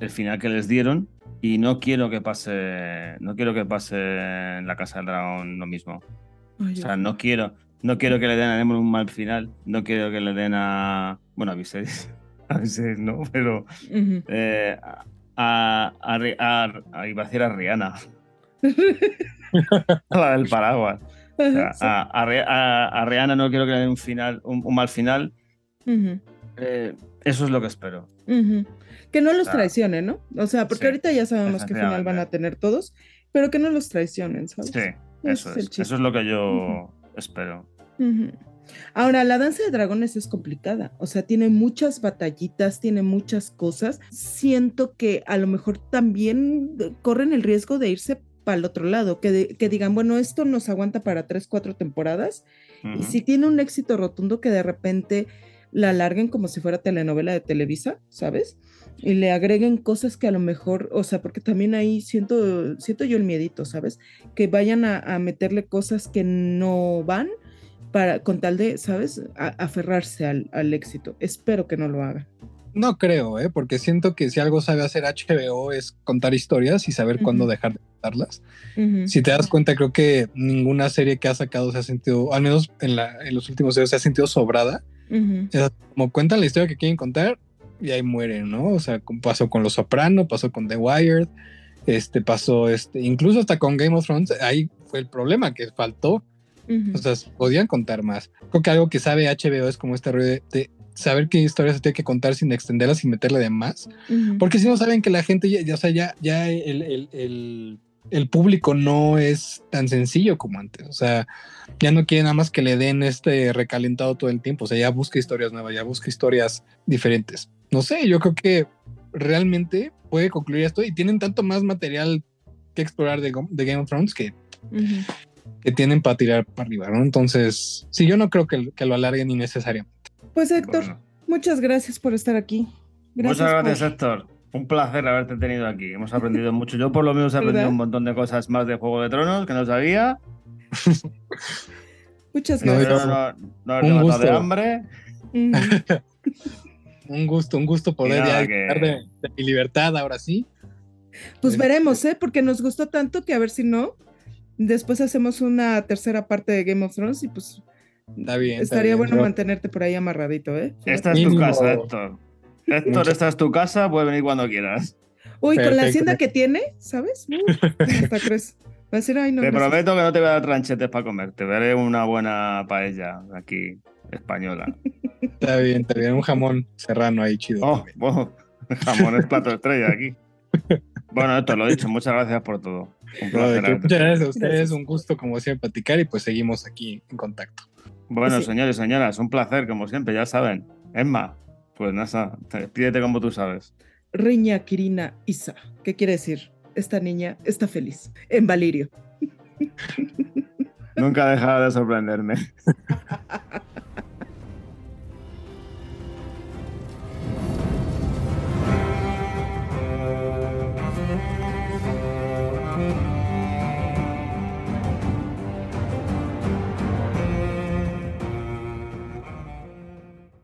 el final que les dieron. Y no quiero que pase. No quiero que pase en la Casa del Dragón lo mismo. Ay, O sea, no quiero. No quiero que le den a Nemo un mal final. No quiero que le den a. Bueno, a Viserys. A Viserys no, pero. Eh, a, a, a, a- a- iba a decir a Rihanna. la del paraguas. O sea, Sí. a, a Ri- a- a Rihanna no quiero que le den un final, un, un mal final. Eh, eso es lo que espero. Que no los Claro. traicionen, ¿no? O sea, porque Sí, ahorita ya sabemos qué final van a tener todos, pero que no los traicionen, ¿sabes? Sí, eso es el es. chiste. Eso es lo que yo espero. Ahora, la danza de dragones es complicada, o sea, tiene muchas batallitas, tiene muchas cosas. Siento que a lo mejor también corren el riesgo de irse para el otro lado, que, de- que digan, bueno, esto nos aguanta para tres, cuatro temporadas, y si tiene un éxito rotundo que de repente la alarguen como si fuera telenovela de Televisa, ¿sabes? Y le agreguen cosas que a lo mejor, o sea, porque también ahí siento, siento yo el miedito, ¿sabes? Que vayan a, a meterle cosas que no van para, con tal de, ¿sabes? A- aferrarse al, al éxito. Espero que no lo hagan. No creo, ¿eh? porque siento que si algo sabe hacer HBO es contar historias y saber cuándo Ujú. dejar de contarlas. Ujú, Si te das cuenta, creo que ninguna serie que ha sacado se ha sentido, al menos en, la, en los últimos años, se ha sentido sobrada. ujú, Es como cuentan la historia que quieren contar y ahí mueren, ¿no? O sea, pasó con Los Soprano, pasó con The Wired, este pasó, este, incluso hasta con Game of Thrones, ahí fue el problema que faltó, o sea, podían contar más. Creo que algo que sabe HBO es como este rollo de, de saber qué historias se tiene que contar sin extenderlas, sin meterle de más, porque si no saben que la gente, ya, ya, o sea, ya, ya el, el- el- el público no es tan sencillo como antes. O sea, ya no quiere nada más que le den este recalentado todo el tiempo. O sea, ya busca historias nuevas, ya busca historias diferentes. No sé, yo creo que realmente puede concluir esto y tienen tanto más material que explorar de, Game of Thrones que, que tienen para tirar para arriba, ¿no? Entonces, sí, yo no creo que, que lo alarguen innecesariamente. Pues Héctor, Bueno. muchas gracias por estar aquí. Muchas gracias, por- Héctor. Un placer haberte tenido aquí. Hemos aprendido mucho. Yo por lo menos he aprendido ¿Verdad? un montón de cosas más de Juego de Tronos que no sabía. Muchas No, gracias. Espero no, no Un haberte matado de gusto. hambre. Un gusto, un gusto poder ya que- de, de mi libertad ahora sí. Pues Este- veremos, ¿eh? Porque nos gustó tanto que a ver si no. Después hacemos una tercera parte de Game of Thrones y pues Está bien. está estaría bien. bueno Yo- mantenerte por ahí amarradito, ¿eh? Esta es tu casa, Héctor. Héctor, esta es tu casa. Puedes venir cuando quieras. Uy, con la hacienda que tiene, ¿sabes? Hasta crees. Va a decir, ay, no. Te gracias". prometo que no te voy a dar tranchetes para comer. Te daré una buena paella aquí, española. Está bien, está bien. Un jamón serrano ahí chido. Oh, oh, jamón es plato estrella aquí. Bueno, Héctor, lo he dicho. Muchas gracias por todo. Un placer muchas gracias a ustedes, Gracias. un gusto como siempre platicar y pues seguimos aquí en contacto. Bueno, Sí. señores, señoras, un placer, como siempre, ya saben. Emma, pues nada, despídete como tú sabes. Riña Kirina Isa. ¿Qué quiere decir? Esta niña está feliz. En Valirio. Nunca ha dejado de sorprenderme.